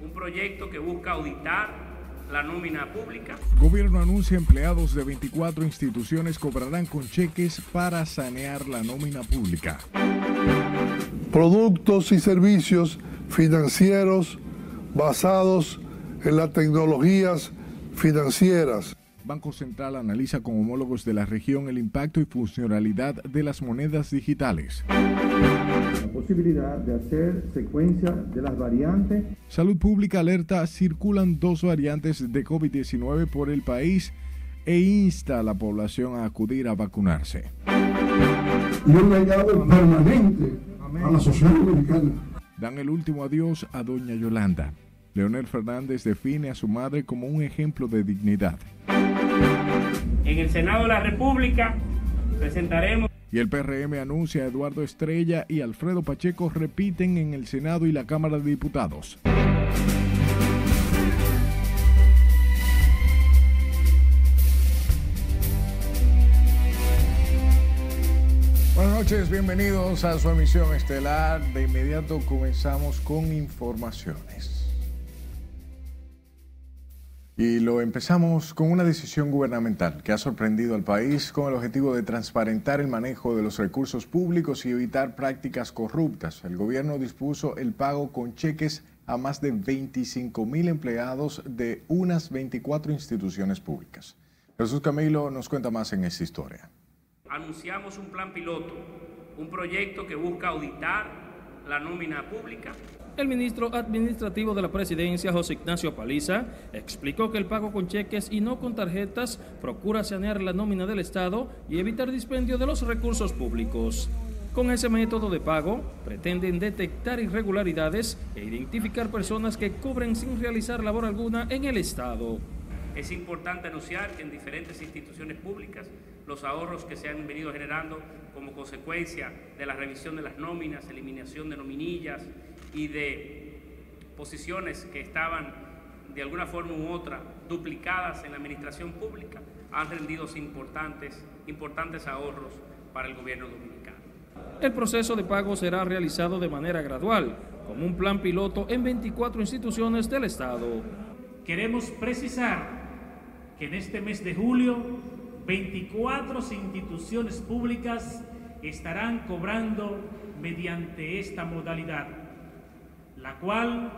Un proyecto que busca auditar la nómina pública. Gobierno anuncia empleados de 24 instituciones cobrarán con cheques para sanear la nómina pública. Productos y servicios financieros basados en las tecnologías financieras. Banco Central analiza con homólogos de la región el impacto y funcionalidad de las monedas digitales. La posibilidad de hacer secuencia de las variantes. Salud Pública alerta, circulan dos variantes de COVID-19 por el país e insta a la población a acudir a vacunarse. Y un legado permanente a la sociedad dominicana. Dan el último adiós a doña Yolanda. Leonel Fernández define a su madre como un ejemplo de dignidad. En el Senado de la República presentaremos... Y el PRM anuncia a Eduardo Estrella y Alfredo Pacheco repiten en el Senado y la Cámara de Diputados. Buenas noches, bienvenidos a su emisión estelar. De inmediato comenzamos con informaciones. Y lo empezamos con una decisión gubernamental que ha sorprendido al país con el objetivo de transparentar el manejo de los recursos públicos y evitar prácticas corruptas. El gobierno dispuso el pago con cheques a más de 25 mil empleados de unas 24 instituciones públicas. Jesús Camilo nos cuenta más en esta historia. Anunciamos un plan piloto, un proyecto que busca auditar la nómina pública el ministro administrativo de la presidencia, José Ignacio Paliza, explicó que el pago con cheques y no con tarjetas procura sanear la nómina del Estado y evitar dispendio de los recursos públicos. Con ese método de pago, pretenden detectar irregularidades e identificar personas que cobren sin realizar labor alguna en el Estado. Es importante anunciar que en diferentes instituciones públicas los ahorros que se han venido generando como consecuencia de la revisión de las nóminas, eliminación de nominillas, y de posiciones que estaban de alguna forma u otra duplicadas en la administración pública han rendido importantes, importantes ahorros para el gobierno dominicano. El proceso de pago será realizado de manera gradual, como un plan piloto en 24 instituciones del Estado. Queremos precisar que en este mes de julio 24 instituciones públicas estarán cobrando mediante esta modalidad la cual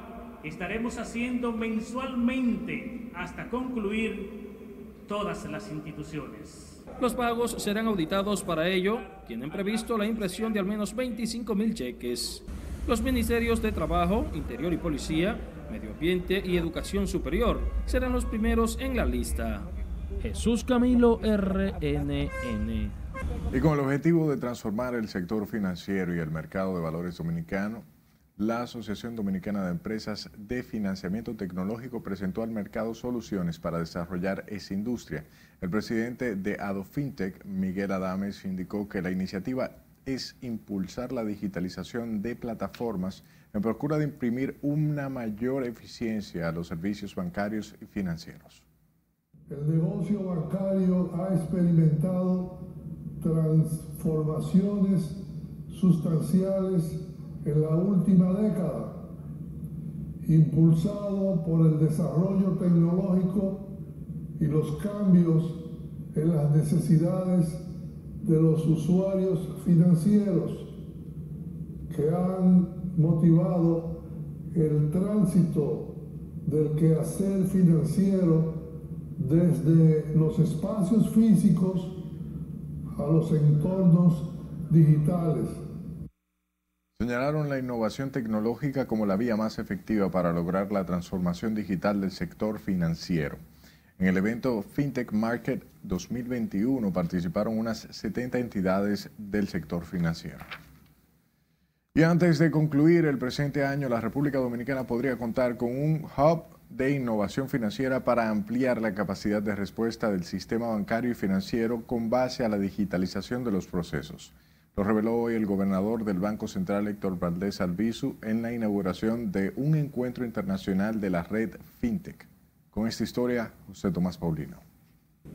estaremos haciendo mensualmente hasta concluir todas las instituciones. Los pagos serán auditados para ello, tienen previsto la impresión de al menos 25 mil cheques. Los ministerios de Trabajo, Interior y Policía, Medio Ambiente y Educación Superior serán los primeros en la lista. Jesús Camilo RNN. Y con el objetivo de transformar el sector financiero y el mercado de valores dominicano, la Asociación Dominicana de Empresas de Financiamiento Tecnológico presentó al mercado soluciones para desarrollar esa industria. El presidente de AdoFintech, Miguel Adames, indicó que la iniciativa es impulsar la digitalización de plataformas en procura de imprimir una mayor eficiencia a los servicios bancarios y financieros. El negocio bancario ha experimentado transformaciones sustanciales en la última década, impulsado por el desarrollo tecnológico y los cambios en las necesidades de los usuarios financieros que han motivado el tránsito del quehacer financiero desde los espacios físicos a los entornos digitales. Señalaron la innovación tecnológica como la vía más efectiva para lograr la transformación digital del sector financiero. En el evento FinTech Market 2021 participaron unas 70 entidades del sector financiero. Y antes de concluir el presente año, la República Dominicana podría contar con un hub de innovación financiera para ampliar la capacidad de respuesta del sistema bancario y financiero con base a la digitalización de los procesos. Lo reveló hoy el gobernador del Banco Central, Héctor Valdés Albizu, en la inauguración de un encuentro internacional de la red FinTech. Con esta historia, José Tomás Paulino.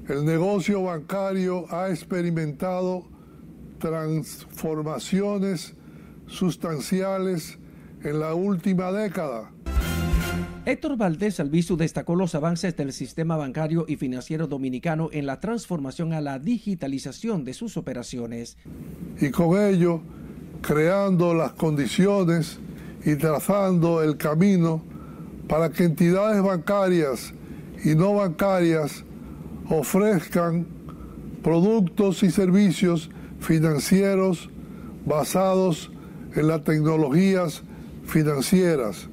El negocio bancario ha experimentado transformaciones sustanciales en la última década. Héctor Valdés Albizu destacó los avances del sistema bancario y financiero dominicano en la transformación a la digitalización de sus operaciones. Y con ello, creando las condiciones y trazando el camino para que entidades bancarias y no bancarias ofrezcan productos y servicios financieros basados en las tecnologías financieras.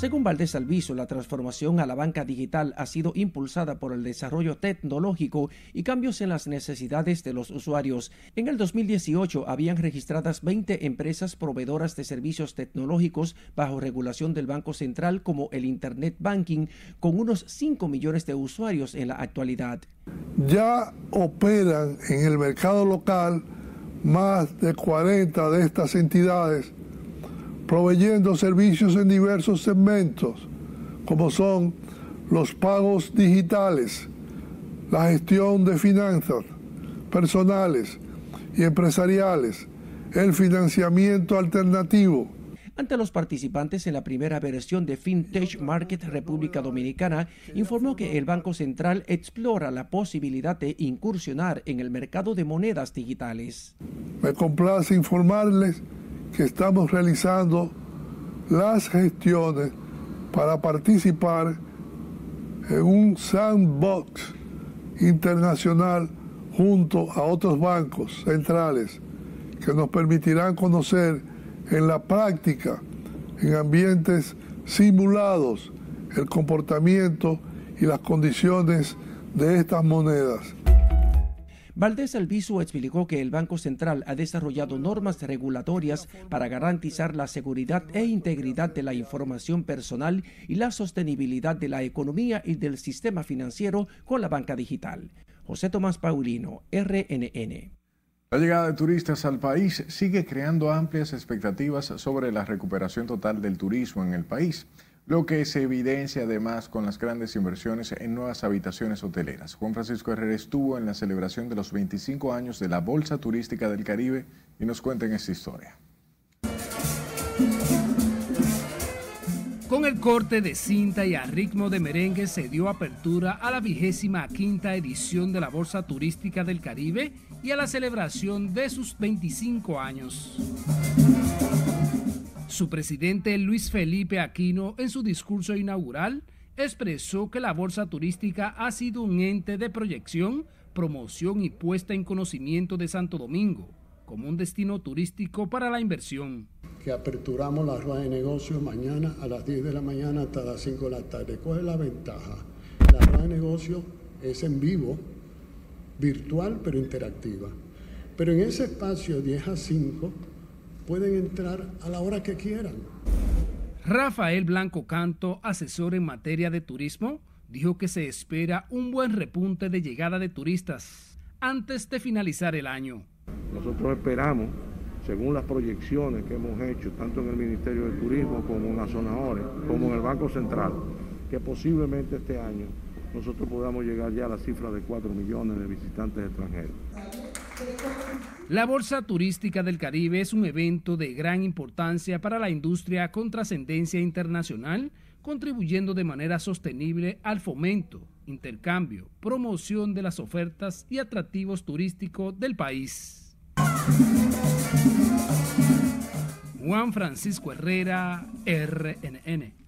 Según Valdés Alviso, la transformación a la banca digital ha sido impulsada por el desarrollo tecnológico y cambios en las necesidades de los usuarios. En el 2018 habían registradas 20 empresas proveedoras de servicios tecnológicos bajo regulación del Banco Central como el Internet Banking, con unos 5 millones de usuarios en la actualidad. Ya operan en el mercado local más de 40 de estas entidades proveyendo servicios en diversos segmentos, como son los pagos digitales, la gestión de finanzas personales y empresariales, el financiamiento alternativo. Ante los participantes en la primera versión de FinTech Market República Dominicana, informó que el Banco Central explora la posibilidad de incursionar en el mercado de monedas digitales. Me complace informarles que estamos realizando las gestiones para participar en un sandbox internacional junto a otros bancos centrales que nos permitirán conocer en la práctica, en ambientes simulados, el comportamiento y las condiciones de estas monedas. Valdés Albizu explicó que el Banco Central ha desarrollado normas regulatorias para garantizar la seguridad e integridad de la información personal y la sostenibilidad de la economía y del sistema financiero con la banca digital. José Tomás Paulino, RNN. La llegada de turistas al país sigue creando amplias expectativas sobre la recuperación total del turismo en el país lo que se evidencia además con las grandes inversiones en nuevas habitaciones hoteleras. Juan Francisco Herrera estuvo en la celebración de los 25 años de la Bolsa Turística del Caribe y nos cuenta en esta historia. Con el corte de cinta y a ritmo de merengue se dio apertura a la vigésima quinta edición de la Bolsa Turística del Caribe y a la celebración de sus 25 años. Su presidente Luis Felipe Aquino, en su discurso inaugural, expresó que la bolsa turística ha sido un ente de proyección, promoción y puesta en conocimiento de Santo Domingo como un destino turístico para la inversión. Que aperturamos la rueda de negocios mañana a las 10 de la mañana hasta las 5 de la tarde. ¿Cuál es la ventaja? La rueda de negocios es en vivo, virtual pero interactiva. Pero en ese espacio 10 a 5 pueden entrar a la hora que quieran. Rafael Blanco Canto, asesor en materia de turismo, dijo que se espera un buen repunte de llegada de turistas antes de finalizar el año. Nosotros esperamos, según las proyecciones que hemos hecho, tanto en el Ministerio de Turismo como en la zona ORE, como en el Banco Central, que posiblemente este año nosotros podamos llegar ya a la cifra de 4 millones de visitantes extranjeros. La Bolsa Turística del Caribe es un evento de gran importancia para la industria con trascendencia internacional, contribuyendo de manera sostenible al fomento, intercambio, promoción de las ofertas y atractivos turísticos del país. Juan Francisco Herrera, RNN.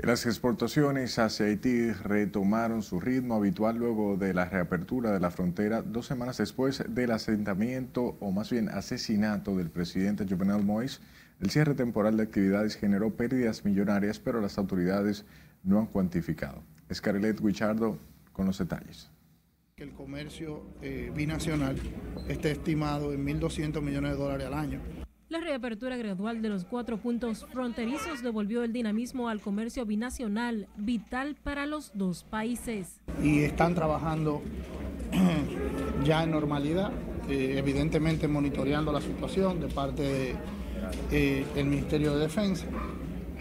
Las exportaciones hacia Haití retomaron su ritmo habitual luego de la reapertura de la frontera dos semanas después del asentamiento o más bien asesinato del presidente Jovenel Moïse. El cierre temporal de actividades generó pérdidas millonarias, pero las autoridades no han cuantificado. Scarlett Guichardo con los detalles. El comercio eh, binacional está estimado en 1.200 millones de dólares al año la reapertura gradual de los cuatro puntos fronterizos devolvió el dinamismo al comercio binacional, vital para los dos países. Y están trabajando ya en normalidad, eh, evidentemente monitoreando la situación de parte del eh, Ministerio de Defensa,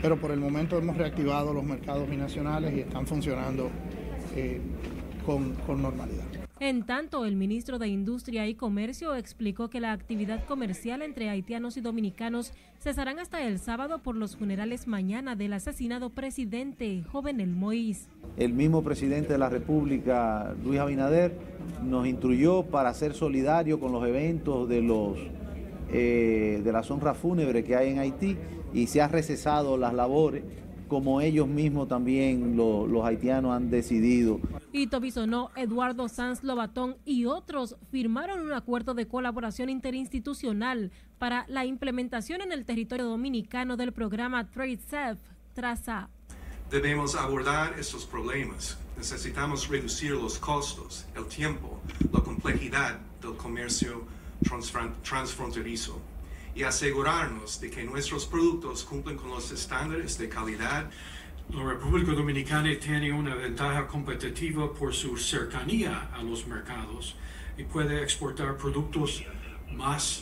pero por el momento hemos reactivado los mercados binacionales y están funcionando eh, con normalidad. En tanto, el ministro de Industria y Comercio explicó que la actividad comercial entre haitianos y dominicanos cesarán hasta el sábado por los funerales mañana del asesinado presidente Jovenel Moïse. El mismo presidente de la República, Luis Abinader, nos instruyó para ser solidario con los eventos de los eh, de las honras fúnebres que hay en Haití y se han recesado las labores como ellos mismos también los haitianos han decidido. Ito Bisonó, Eduardo Sanz Lobatón y otros firmaron un acuerdo de colaboración interinstitucional para la implementación en el territorio dominicano del programa Trade Safe Traza. Debemos abordar estos problemas. Necesitamos reducir los costos, el tiempo, la complejidad del comercio transfronterizo y asegurarnos de que nuestros productos cumplen con los estándares de calidad. La República Dominicana tiene una ventaja competitiva por su cercanía a los mercados y puede exportar productos más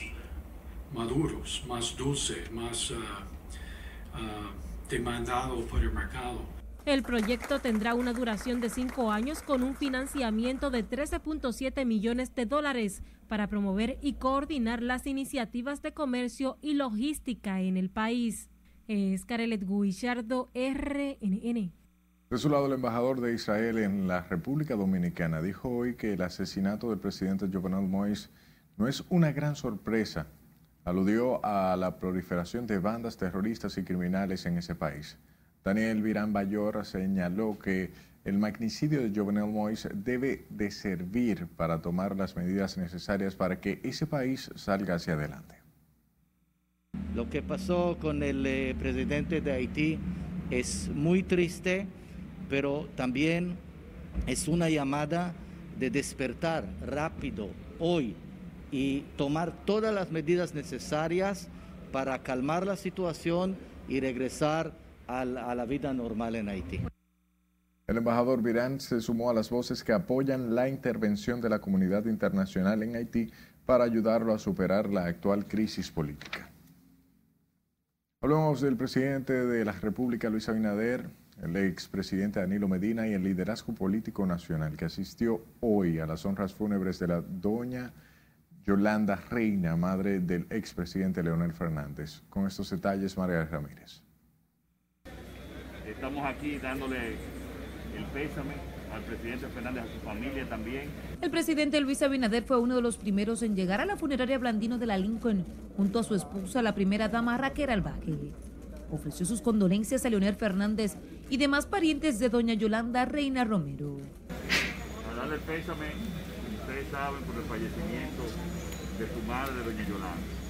maduros, más dulces, más uh, uh, demandados por el mercado. El proyecto tendrá una duración de cinco años con un financiamiento de 13.7 millones de dólares para promover y coordinar las iniciativas de comercio y logística en el país. Es Carelet Guillardo, RNN. De su lado, el embajador de Israel en la República Dominicana dijo hoy que el asesinato del presidente Jovenel Moïse no es una gran sorpresa. Aludió a la proliferación de bandas terroristas y criminales en ese país. Daniel Virán Bayor señaló que el magnicidio de Jovenel Moïse debe de servir para tomar las medidas necesarias para que ese país salga hacia adelante. Lo que pasó con el eh, presidente de Haití es muy triste, pero también es una llamada de despertar rápido hoy y tomar todas las medidas necesarias para calmar la situación y regresar a la vida normal en Haití. El embajador Virán se sumó a las voces que apoyan la intervención de la comunidad internacional en Haití para ayudarlo a superar la actual crisis política. Hablamos del presidente de la República, Luis Abinader, el expresidente Danilo Medina y el liderazgo político nacional que asistió hoy a las honras fúnebres de la doña Yolanda Reina, madre del expresidente Leonel Fernández. Con estos detalles, María Ramírez. Estamos aquí dándole el pésame al presidente Fernández, a su familia también. El presidente Luis Abinader fue uno de los primeros en llegar a la funeraria Blandino de la Lincoln junto a su esposa, la primera dama Raquel Albaque. Ofreció sus condolencias a Leonel Fernández y demás parientes de doña Yolanda Reina Romero. A darle el pésame, ustedes saben, por el fallecimiento de su madre, doña Yolanda.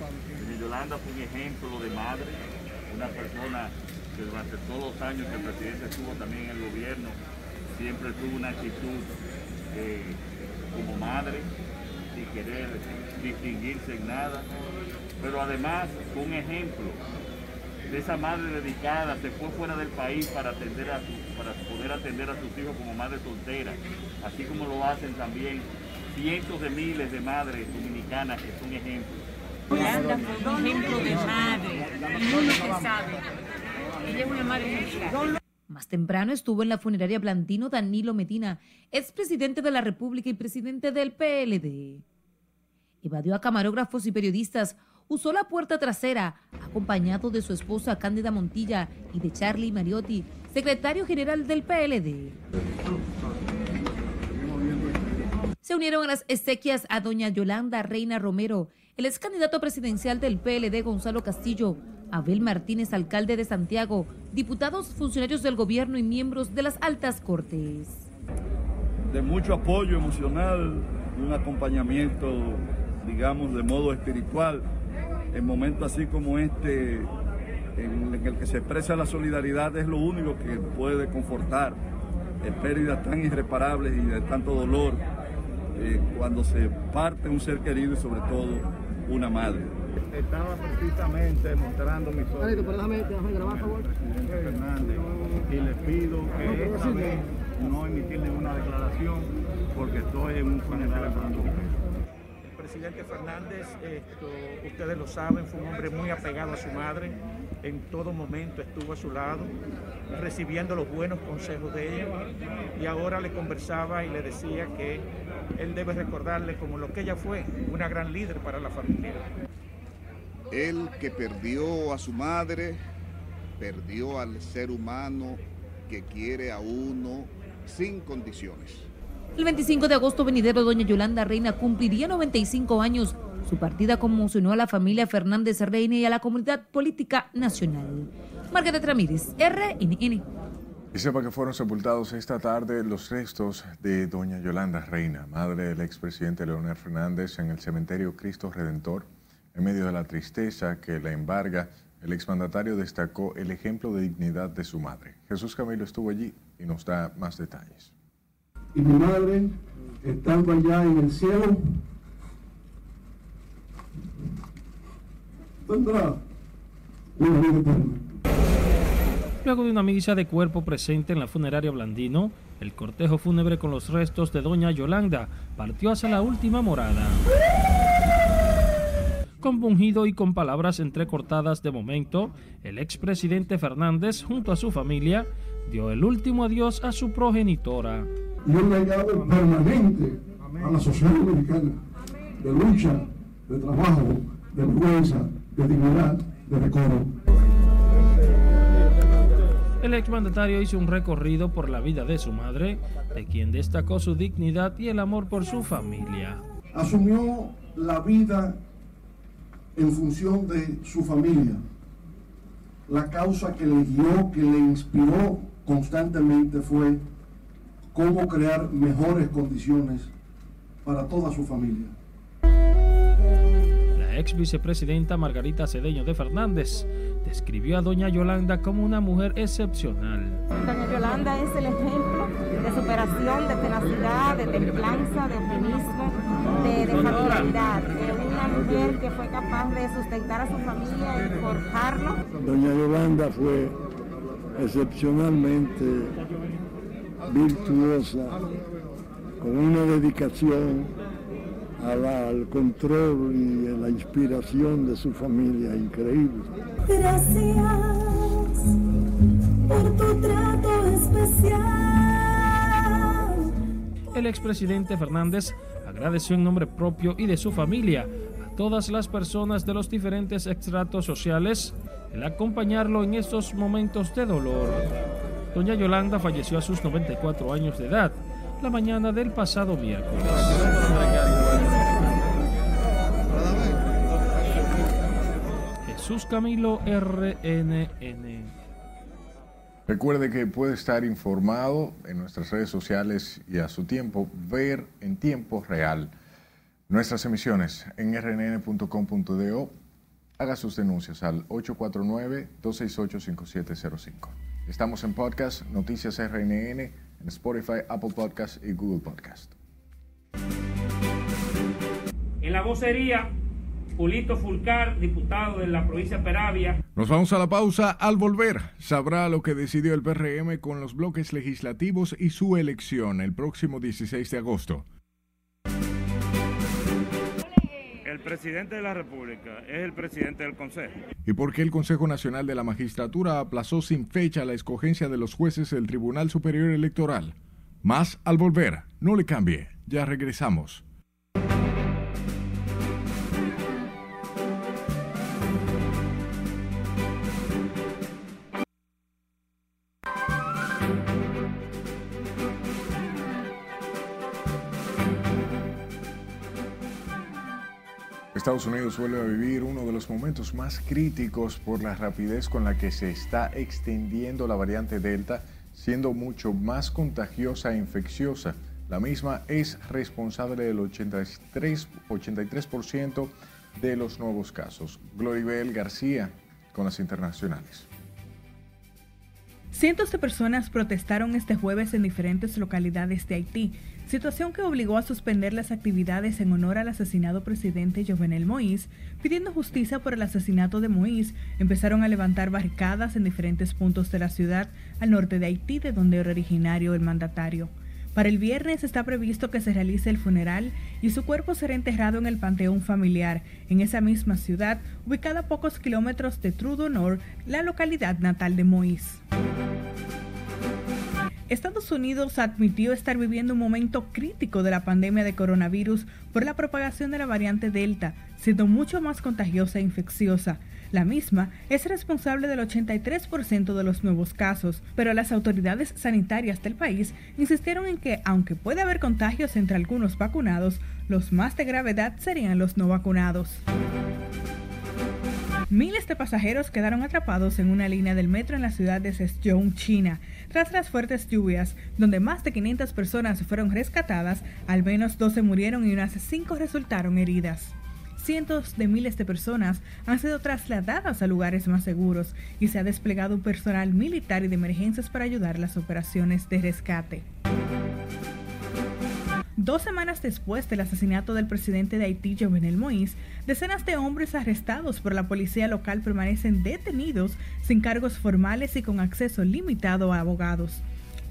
Doña Yolanda fue un ejemplo de madre, una persona que durante todos los años que el presidente estuvo también en el gobierno, siempre tuvo una actitud eh, como madre, sin querer distinguirse en nada, pero además un ejemplo de esa madre dedicada, se fue fuera del país para, atender a para poder atender a sus hijos como madre soltera, así como lo hacen también cientos de miles de madres dominicanas que son ejemplos. un ejemplo de madre, y sabe más temprano estuvo en la funeraria Blandino Danilo Medina, expresidente de la República y presidente del PLD. Evadió a camarógrafos y periodistas, usó la puerta trasera, acompañado de su esposa Cándida Montilla y de Charlie Mariotti, secretario general del PLD. Se unieron a las exequias a doña Yolanda Reina Romero, el ex candidato presidencial del PLD Gonzalo Castillo, Abel Martínez, alcalde de Santiago, diputados, funcionarios del gobierno y miembros de las altas cortes. De mucho apoyo emocional, un acompañamiento, digamos, de modo espiritual, en momentos así como este, en, el que se expresa la solidaridad, es lo único que puede confortar. En pérdidas tan irreparables y de tanto dolor, eh, cuando se parte un ser querido y sobre todo una madre estaba precisamente mostrando mi sobrino. déjame, déjame grabar, por favor. Fernández, y le pido que esta vez no emitir ninguna declaración porque estoy en un funeral para presidente Fernández, esto, ustedes lo saben, fue un hombre muy apegado a su madre, en todo momento estuvo a su lado, recibiendo los buenos consejos de ella, y ahora le conversaba y le decía que él debe recordarle como lo que ella fue, una gran líder para la familia. Él que perdió a su madre, perdió al ser humano que quiere a uno sin condiciones. El 25 de agosto venidero, doña Yolanda Reina cumpliría 95 años. Su partida conmocionó a la familia Fernández Reina y a la comunidad política nacional. Margarita Ramírez, RNN. Y sepa que fueron sepultados esta tarde los restos de doña Yolanda Reina, madre del expresidente Leonel Fernández, en el cementerio Cristo Redentor. En medio de la tristeza que la embarga, el exmandatario destacó el ejemplo de dignidad de su madre. Jesús Camilo estuvo allí y nos da más detalles y mi madre, estando allá en el cielo, tendrá una vida eterna. Luego de una misa de cuerpo presente en la funeraria Blandino, el cortejo fúnebre con los restos de doña Yolanda partió hacia la última morada. Compungido y con palabras entrecortadas de momento, el expresidente Fernández, junto a su familia, dio el último adiós a su progenitora y un legado permanente a la sociedad dominicana de lucha, de trabajo, de vergüenza, de dignidad, de decoro. El exmandatario hizo un recorrido por la vida de su madre, de quien destacó su dignidad y el amor por su familia. Asumió la vida en función de su familia. La causa que le guió, que le inspiró constantemente fue cómo crear mejores condiciones para toda su familia. La ex vicepresidenta Margarita Cedeño de Fernández describió a doña Yolanda como una mujer excepcional. Doña Yolanda es el ejemplo de superación, de tenacidad, de templanza, de optimismo, de, de familiaridad. Mujer que fue capaz de sustentar a su familia y forjarlo. Doña Yolanda fue excepcionalmente virtuosa, con una dedicación al control y a la inspiración de su familia increíble. Gracias por tu trato especial. El expresidente Fernández agradeció en nombre propio y de su familia todas las personas de los diferentes extratos sociales el acompañarlo en estos momentos de dolor. Doña Yolanda falleció a sus 94 años de edad la mañana del pasado miércoles. Jesús Camilo RNN. Recuerde que puede estar informado en nuestras redes sociales y a su tiempo ver en tiempo real nuestras emisiones en rnn.com.do. Haga sus denuncias al 849-268-5705. Estamos en podcast Noticias RNN, en Spotify, Apple Podcast y Google Podcast. En la vocería, Julito Fulcar, diputado de la provincia de Peravia. Nos vamos a la pausa. Al volver, sabrá lo que decidió el PRM con los bloques legislativos y su elección el próximo 16 de agosto. Presidente de la República es el presidente del Consejo. ¿Y por qué el Consejo Nacional de la Magistratura aplazó sin fecha la escogencia de los jueces del Tribunal Superior Electoral? Más al volver. No le cambie. Ya regresamos. Estados Unidos vuelve a vivir uno de los momentos más críticos por la rapidez con la que se está extendiendo la variante Delta, siendo mucho más contagiosa e infecciosa. La misma es responsable del 83%, 83 de los nuevos casos. Gloribel García con las internacionales. Cientos de personas protestaron este jueves en diferentes localidades de Haití situación que obligó a suspender las actividades en honor al asesinado presidente Jovenel Moïse, pidiendo justicia por el asesinato de Moïse, empezaron a levantar barricadas en diferentes puntos de la ciudad al norte de Haití, de donde era originario el mandatario. Para el viernes está previsto que se realice el funeral y su cuerpo será enterrado en el Panteón Familiar, en esa misma ciudad, ubicada a pocos kilómetros de Trudonor, la localidad natal de Moïse. Estados Unidos admitió estar viviendo un momento crítico de la pandemia de coronavirus por la propagación de la variante Delta, siendo mucho más contagiosa e infecciosa. La misma es responsable del 83% de los nuevos casos, pero las autoridades sanitarias del país insistieron en que, aunque puede haber contagios entre algunos vacunados, los más de gravedad serían los no vacunados. Miles de pasajeros quedaron atrapados en una línea del metro en la ciudad de Zhejiang, China. Tras las fuertes lluvias, donde más de 500 personas fueron rescatadas, al menos 12 murieron y unas 5 resultaron heridas. Cientos de miles de personas han sido trasladadas a lugares más seguros y se ha desplegado personal militar y de emergencias para ayudar las operaciones de rescate. Dos semanas después del asesinato del presidente de Haití, Jovenel Moïse, decenas de hombres arrestados por la policía local permanecen detenidos sin cargos formales y con acceso limitado a abogados.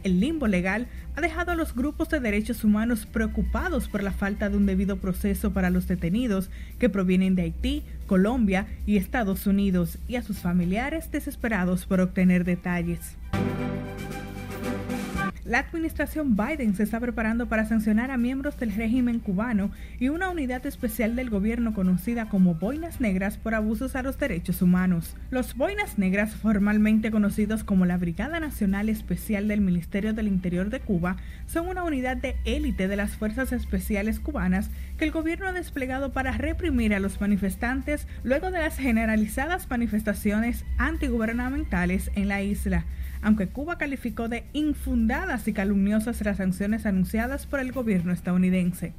El limbo legal ha dejado a los grupos de derechos humanos preocupados por la falta de un debido proceso para los detenidos que provienen de Haití, Colombia y Estados Unidos y a sus familiares desesperados por obtener detalles. La administración Biden se está preparando para sancionar a miembros del régimen cubano y una unidad especial del gobierno conocida como Boinas Negras por abusos a los derechos humanos. Los Boinas Negras, formalmente conocidos como la Brigada Nacional Especial del Ministerio del Interior de Cuba, son una unidad de élite de las Fuerzas Especiales cubanas que el gobierno ha desplegado para reprimir a los manifestantes luego de las generalizadas manifestaciones antigubernamentales en la isla aunque Cuba calificó de infundadas y calumniosas las sanciones anunciadas por el gobierno estadounidense.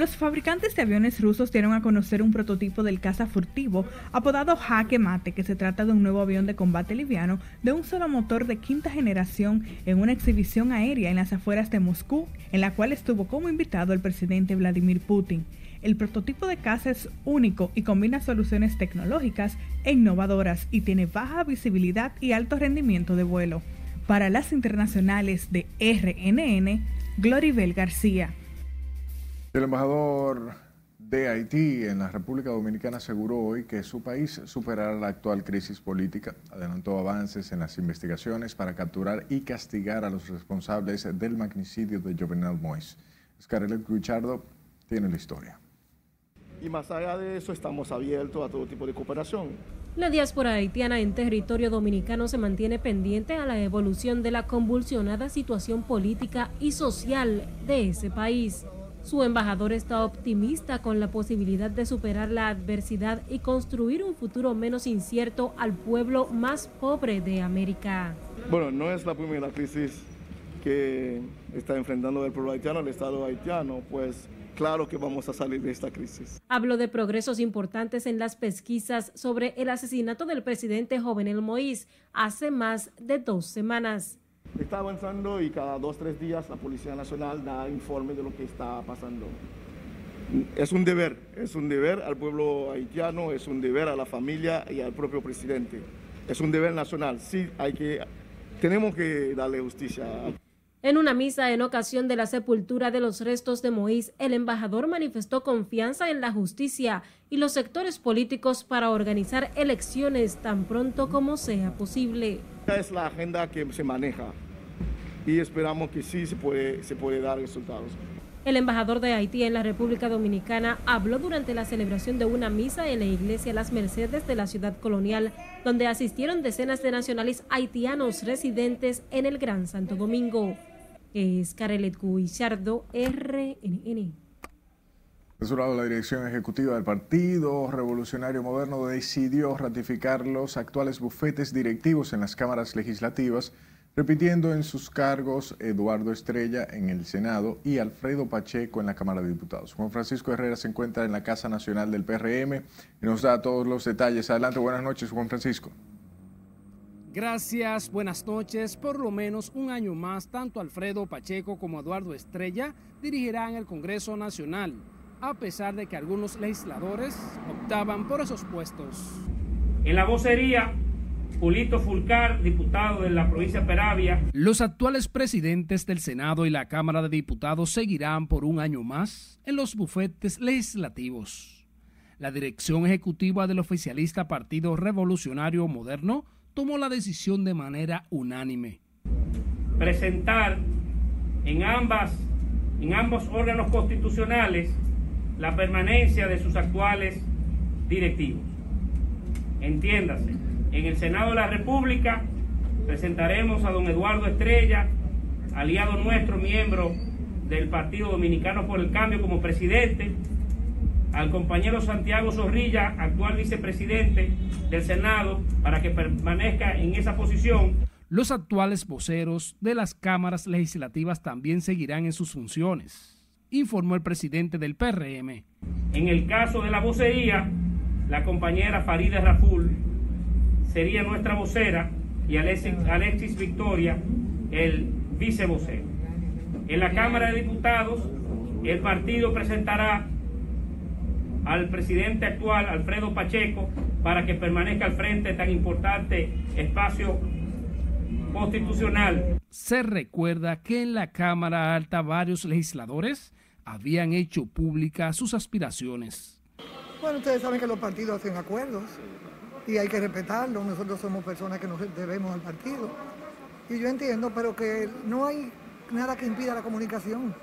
Los fabricantes de aviones rusos dieron a conocer un prototipo del caza furtivo apodado Jaque Mate, que se trata de un nuevo avión de combate liviano de un solo motor de quinta generación en una exhibición aérea en las afueras de Moscú, en la cual estuvo como invitado el presidente Vladimir Putin. El prototipo de caza es único y combina soluciones tecnológicas e innovadoras y tiene baja visibilidad y alto rendimiento de vuelo. Para las internacionales de RNN, Gloribel García. El embajador de Haití en la República Dominicana aseguró hoy que su país superará la actual crisis política. Adelantó avances en las investigaciones para capturar y castigar a los responsables del magnicidio de Jovenel Mois. Scarlett Guichardo tiene la historia y más allá de eso estamos abiertos a todo tipo de cooperación. La diáspora haitiana en territorio dominicano se mantiene pendiente a la evolución de la convulsionada situación política y social de ese país. Su embajador está optimista con la posibilidad de superar la adversidad y construir un futuro menos incierto al pueblo más pobre de América. Bueno, no es la primera crisis que está enfrentando el pueblo haitiano, el Estado haitiano, pues claro que vamos a salir de esta crisis. Habló de progresos importantes en las pesquisas sobre el asesinato del presidente Jovenel Moïse hace más de dos semanas. Está avanzando y cada dos, tres días la Policía Nacional da informe de lo que está pasando. Es un deber, es un deber al pueblo haitiano, es un deber a la familia y al propio presidente. Es un deber nacional, sí, hay que, tenemos que darle justicia. En una misa en ocasión de la sepultura de los restos de Moïse, el embajador manifestó confianza en la justicia y los sectores políticos para organizar elecciones tan pronto como sea posible. Esta es la agenda que se maneja y esperamos que sí se puede, se puede dar resultados. El embajador de Haití en la República Dominicana habló durante la celebración de una misa en la iglesia Las Mercedes de la ciudad colonial, donde asistieron decenas de nacionales haitianos residentes en el Gran Santo Domingo es Carelet Guillardo, RNN. La dirección ejecutiva del Partido Revolucionario Moderno decidió ratificar los actuales bufetes directivos en las cámaras legislativas, repitiendo en sus cargos Eduardo Estrella en el Senado y Alfredo Pacheco en la Cámara de Diputados. Juan Francisco Herrera se encuentra en la Casa Nacional del PRM y nos da todos los detalles. Adelante, buenas noches, Juan Francisco. Gracias, buenas noches. Por lo menos un año más, tanto Alfredo Pacheco como Eduardo Estrella dirigirán el Congreso Nacional, a pesar de que algunos legisladores optaban por esos puestos. En la vocería Julito Fulcar, diputado de la provincia de Peravia. Los actuales presidentes del Senado y la Cámara de Diputados seguirán por un año más en los bufetes legislativos. La dirección ejecutiva del oficialista Partido Revolucionario Moderno tomó la decisión de manera unánime. Presentar en, ambas, en ambos órganos constitucionales la permanencia de sus actuales directivos. Entiéndase, en el Senado de la República presentaremos a don Eduardo Estrella, aliado nuestro, miembro del Partido Dominicano por el Cambio como presidente, al compañero Santiago Zorrilla, actual vicepresidente del Senado, para que permanezca en esa posición. Los actuales voceros de las cámaras legislativas también seguirán en sus funciones, informó el presidente del PRM. En el caso de la vocería, la compañera Faride Raful sería nuestra vocera y Alexis, Victoria el vicevocero. En la Cámara de Diputados, el partido presentará al presidente actual, Alfredo Pacheco, para que permanezca al frente de tan importante espacio constitucional. Se recuerda que en la Cámara Alta varios legisladores habían hecho públicas sus aspiraciones. Bueno, ustedes saben que los partidos hacen acuerdos y hay que respetarlo. Nosotros somos personas que nos debemos al partido. Y yo entiendo, pero que no hay nada que impida la comunicación.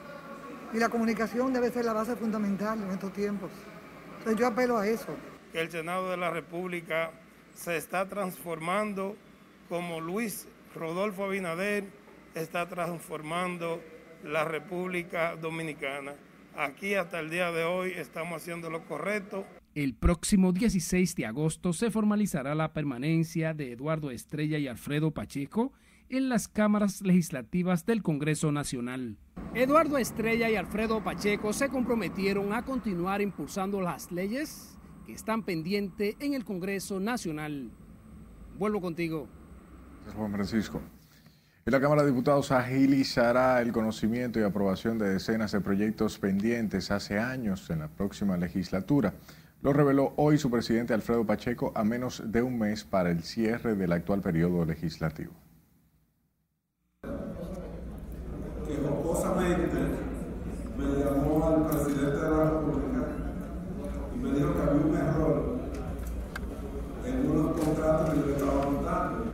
Y la comunicación debe ser la base fundamental en estos tiempos. Entonces yo apelo a eso. Que el Senado de la República se está transformando como Luis Rodolfo Abinader está transformando la República Dominicana. Aquí hasta el día de hoy estamos haciendo lo correcto el próximo 16 de agosto se formalizará la permanencia de Eduardo Estrella y Alfredo Pacheco en las cámaras legislativas del Congreso Nacional. Eduardo Estrella y Alfredo Pacheco se comprometieron a continuar impulsando las leyes que están pendientes en el Congreso Nacional. Vuelvo contigo. Juan Francisco. En la Cámara de Diputados agilizará el conocimiento y aprobación de decenas de proyectos pendientes hace años en la próxima legislatura. Lo reveló hoy su presidente Alfredo Pacheco a menos de un mes para el cierre del actual periodo legislativo. Que jocosamente me llamó al presidente de la República y me dijo que había un error en unos contratos que yo estaba montando.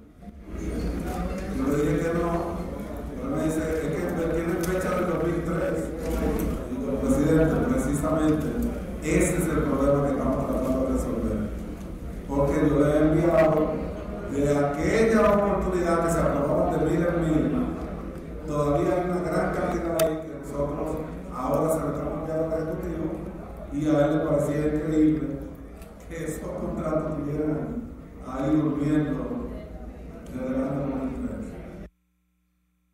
Yo le dije que no, pero me dice, es que me tienen fecha del 2003. Y digo, presidente, precisamente, ese es el problema que estamos tratando de resolver. Porque yo le he enviado de aquella oportunidad que se aprobaron de mil en mil, todavía hay una gran cantidad ahí que nosotros ahora se lo estamos enviando al Ejecutivo y a él le parecía increíble que esos contratos estuvieran ahí durmiendo desde el año 2003.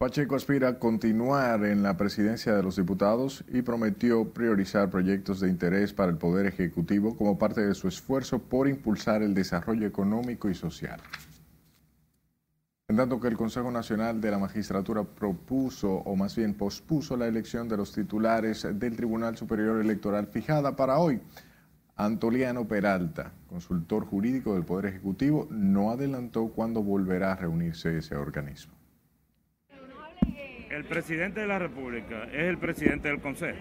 Pacheco aspira a continuar en la presidencia de los diputados y prometió priorizar proyectos de interés para el Poder Ejecutivo como parte de su esfuerzo por impulsar el desarrollo económico y social. En tanto que el Consejo Nacional de la Magistratura propuso, o más bien pospuso, la elección de los titulares del Tribunal Superior Electoral fijada para hoy, Antoliano Peralta, consultor jurídico del Poder Ejecutivo, no adelantó cuándo volverá a reunirse ese organismo el presidente de la República es el presidente del Consejo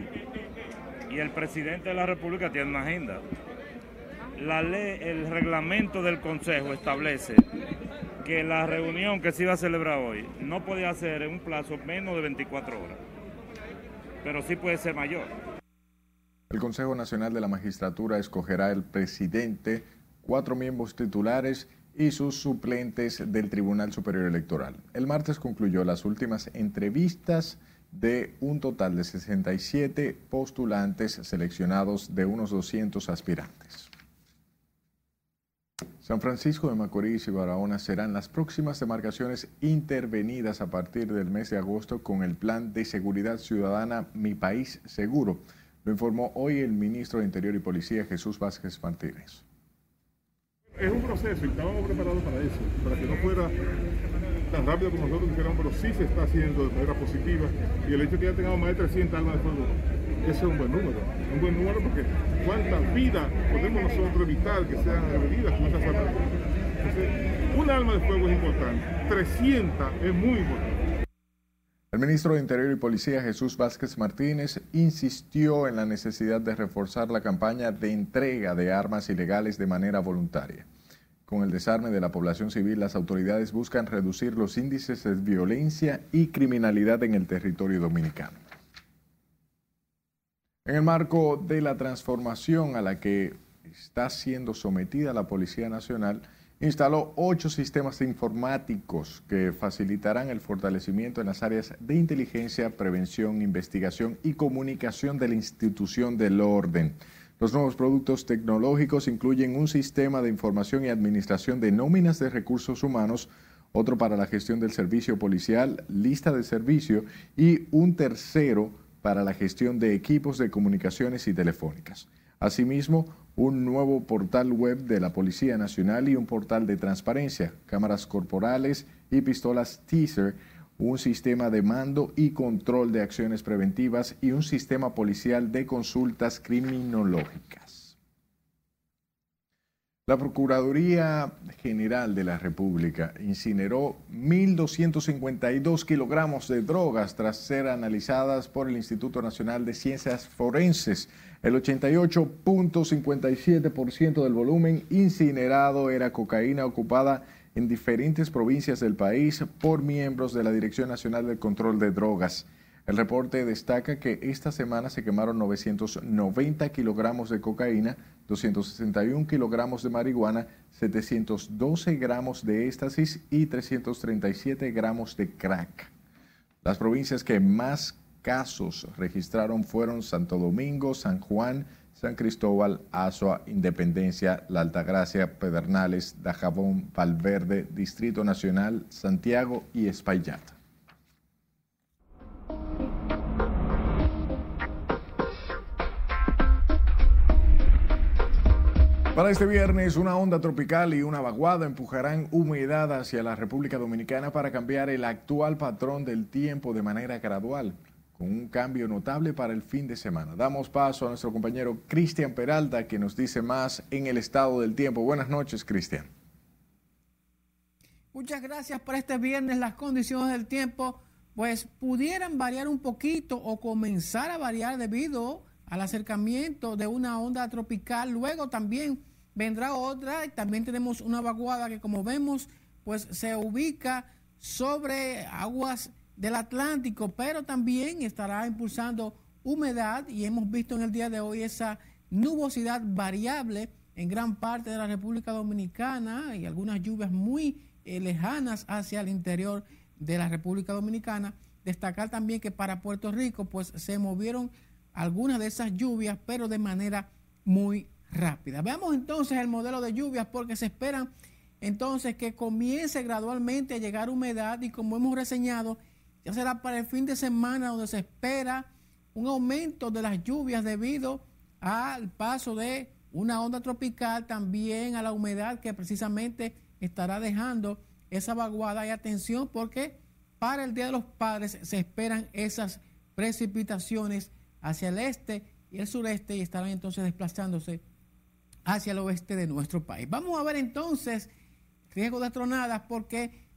y el presidente de la República tiene una agenda. La ley, el reglamento del Consejo establece que la reunión que se iba a celebrar hoy no puede hacer en un plazo menos de 24 horas, pero sí puede ser mayor. El Consejo Nacional de la Magistratura escogerá el presidente, cuatro miembros titulares y sus suplentes del Tribunal Superior Electoral. El martes concluyó las últimas entrevistas de un total de 67 postulantes seleccionados de unos 200 aspirantes. San Francisco de Macorís y Barahona serán las próximas demarcaciones intervenidas a partir del mes de agosto con el Plan de Seguridad Ciudadana Mi País Seguro. Lo informó hoy el ministro de Interior y Policía Jesús Vázquez Martínez es un proceso y estábamos preparados para eso, para que no fuera tan rápido como nosotros quisiéramos, pero sí se está haciendo de manera positiva. Y el hecho de que ya tengamos más de 300 armas de fuego, ese es un buen número. Un buen número porque cuántas vidas podemos nosotros evitar que sean agredidas con esas armas Entonces, un arma de fuego es importante, 300 es muy importante. El ministro de Interior y Policía Jesús Vázquez Martínez insistió en la necesidad de reforzar la campaña de entrega de armas ilegales de manera voluntaria. Con el desarme de la población civil, las autoridades buscan reducir los índices de violencia y criminalidad en el territorio dominicano. En el marco de la transformación a la que está siendo sometida la Policía Nacional, instaló ocho sistemas informáticos que facilitarán el fortalecimiento en las áreas de inteligencia, prevención, investigación y comunicación de la institución del orden. Los nuevos productos tecnológicos incluyen un sistema de información y administración de nóminas de recursos humanos, otro para la gestión del servicio policial, lista de servicio y un tercero para la gestión de equipos de comunicaciones y telefónicas. Asimismo, un nuevo portal web de la Policía Nacional y un portal de transparencia, cámaras corporales y pistolas teaser, un sistema de mando y control de acciones preventivas y un sistema policial de consultas criminológicas. La Procuraduría General de la República incineró 1.252 kilogramos de drogas tras ser analizadas por el Instituto Nacional de Ciencias Forenses. El 88.57% del volumen incinerado era cocaína ocupada en diferentes provincias del país por miembros de la Dirección Nacional del Control de Drogas. El reporte destaca que esta semana se quemaron 990 kilogramos de cocaína, 261 kilogramos de marihuana, 712 gramos de éxtasis y 337 gramos de crack. Las provincias que más casos registraron fueron Santo Domingo, San Juan, San Cristóbal, Azua, Independencia, La Altagracia, Pedernales, Dajabón, Valverde, Distrito Nacional, Santiago y Espaillat. Para este viernes, una onda tropical y una vaguada empujarán humedad hacia la República Dominicana para cambiar el actual patrón del tiempo de manera gradual con un cambio notable para el fin de semana. Damos paso a nuestro compañero Cristian Peralta, que nos dice más en el estado del tiempo. Buenas noches, Cristian. Muchas gracias por este viernes. Las condiciones del tiempo pues pudieran variar un poquito o comenzar a variar debido al acercamiento de una onda tropical. Luego también vendrá otra y también tenemos una vaguada que como vemos pues se ubica sobre aguas del Atlántico, pero también estará impulsando humedad y hemos visto en el día de hoy esa nubosidad variable en gran parte de la República Dominicana y algunas lluvias muy eh, lejanas hacia el interior de la República Dominicana. Destacar también que para Puerto Rico pues se movieron algunas de esas lluvias, pero de manera muy rápida. Veamos entonces el modelo de lluvias porque se esperan entonces que comience gradualmente a llegar humedad y como hemos reseñado, ya será para el fin de semana donde se espera un aumento de las lluvias debido al paso de una onda tropical, también a la humedad que precisamente estará dejando esa vaguada y atención porque para el Día de los Padres se esperan esas precipitaciones hacia el este y el sureste y estarán entonces desplazándose hacia el oeste de nuestro país. Vamos a ver entonces riesgo de tronadas porque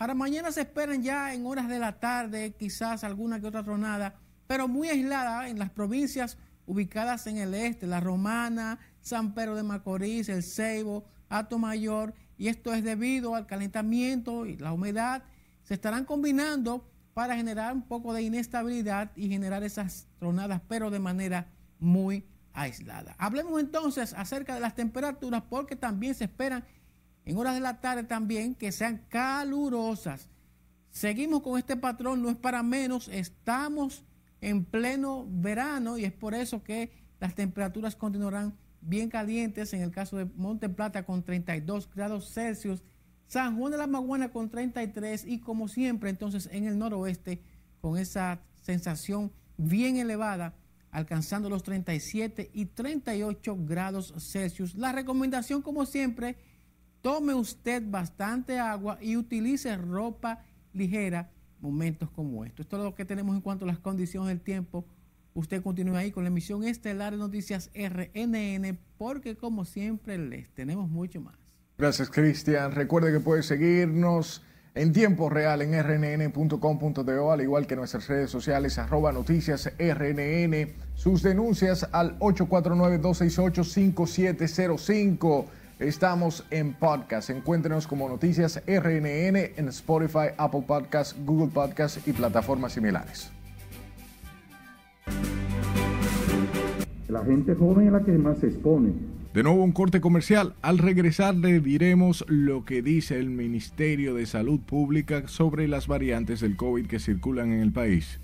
para mañana se esperan ya en horas de la tarde, quizás alguna que otra tronada, pero muy aislada en las provincias ubicadas en el este, la Romana, San Pedro de Macorís, el Ceibo, Ato Mayor, y esto es debido al calentamiento y la humedad, se estarán combinando para generar un poco de inestabilidad y generar esas tronadas, pero de manera muy aislada. Hablemos entonces acerca de las temperaturas, porque también se esperan en horas de la tarde también que sean calurosas. Seguimos con este patrón, no es para menos, estamos en pleno verano y es por eso que las temperaturas continuarán bien calientes, en el caso de Monte Plata con 32 grados Celsius, San Juan de la Maguana con 33 y como siempre entonces en el noroeste con esa sensación bien elevada alcanzando los 37 y 38 grados Celsius. La recomendación como siempre Tome usted bastante agua y utilice ropa ligera momentos como estos. Esto es lo que tenemos en cuanto a las condiciones del tiempo. Usted continúa ahí con la emisión estelar de noticias RNN porque como siempre les tenemos mucho más. Gracias, Cristian. Recuerde que puede seguirnos en tiempo real en rnn.com.do, al igual que nuestras redes sociales, arroba noticias rnn, sus denuncias al 849-268-5705. Estamos en podcast. Encuéntrenos como Noticias RNN en Spotify, Apple Podcasts, Google Podcasts y plataformas similares. La gente joven es la que más se expone. De nuevo un corte comercial. Al regresar le diremos lo que dice el Ministerio de Salud Pública sobre las variantes del COVID que circulan en el país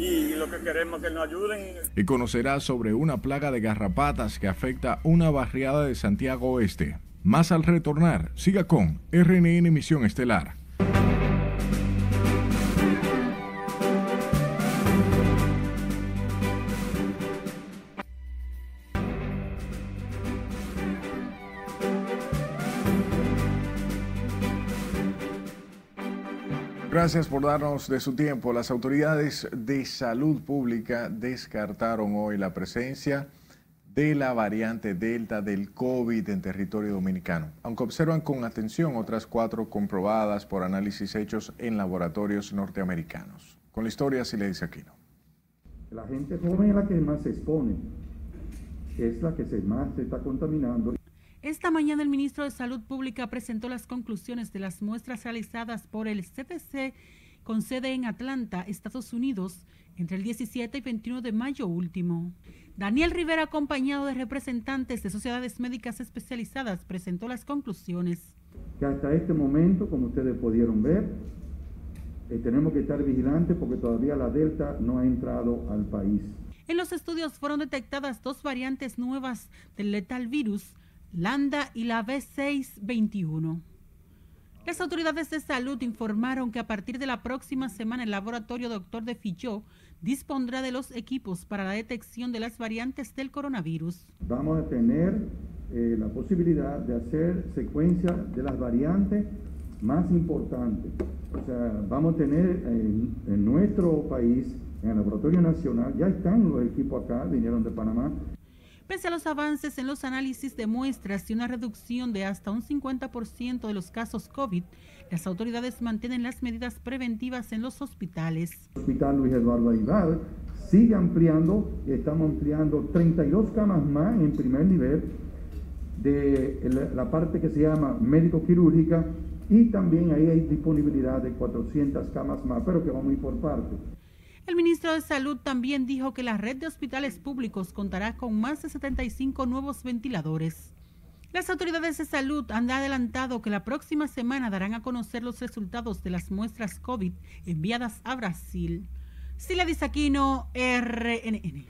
y lo que queremos es que nos ayuden. Y conocerá sobre una plaga de garrapatas que afecta una barriada de Santiago Oeste. Más al retornar, siga con RNN Misión Estelar. Gracias por darnos de su tiempo. Las autoridades de salud pública descartaron hoy la presencia de la variante Delta del COVID en territorio dominicano, aunque observan con atención otras cuatro comprobadas por análisis hechos en laboratorios norteamericanos. Con la historia, si le dice Aquino. La gente joven es la que más se expone, es la que se más se está contaminando. Esta mañana el ministro de Salud Pública presentó las conclusiones de las muestras realizadas por el CDC con sede en Atlanta, Estados Unidos, entre el 17 y 21 de mayo último. Daniel Rivera, acompañado de representantes de sociedades médicas especializadas, presentó las conclusiones. Que hasta este momento, como ustedes pudieron ver, eh, tenemos que estar vigilantes porque todavía la Delta no ha entrado al país. En los estudios fueron detectadas dos variantes nuevas del letal virus Landa y la B621. Las autoridades de salud informaron que a partir de la próxima semana el laboratorio Doctor de Filló dispondrá de los equipos para la detección de las variantes del coronavirus. Vamos a tener eh, la posibilidad de hacer secuencia de las variantes más importantes. O sea, vamos a tener en, en nuestro país, en el Laboratorio Nacional, ya están los equipos acá, vinieron de Panamá, Pese a los avances en los análisis de muestras y una reducción de hasta un 50% de los casos COVID, las autoridades mantienen las medidas preventivas en los hospitales. El Hospital Luis Eduardo Aibar sigue ampliando, estamos ampliando 32 camas más en primer nivel de la parte que se llama médico quirúrgica y también ahí hay disponibilidad de 400 camas más, pero que vamos a ir por parte. El ministro de Salud también dijo que la red de hospitales públicos contará con más de 75 nuevos ventiladores. Las autoridades de salud han adelantado que la próxima semana darán a conocer los resultados de las muestras COVID enviadas a Brasil. Sila Disaquino, RNN.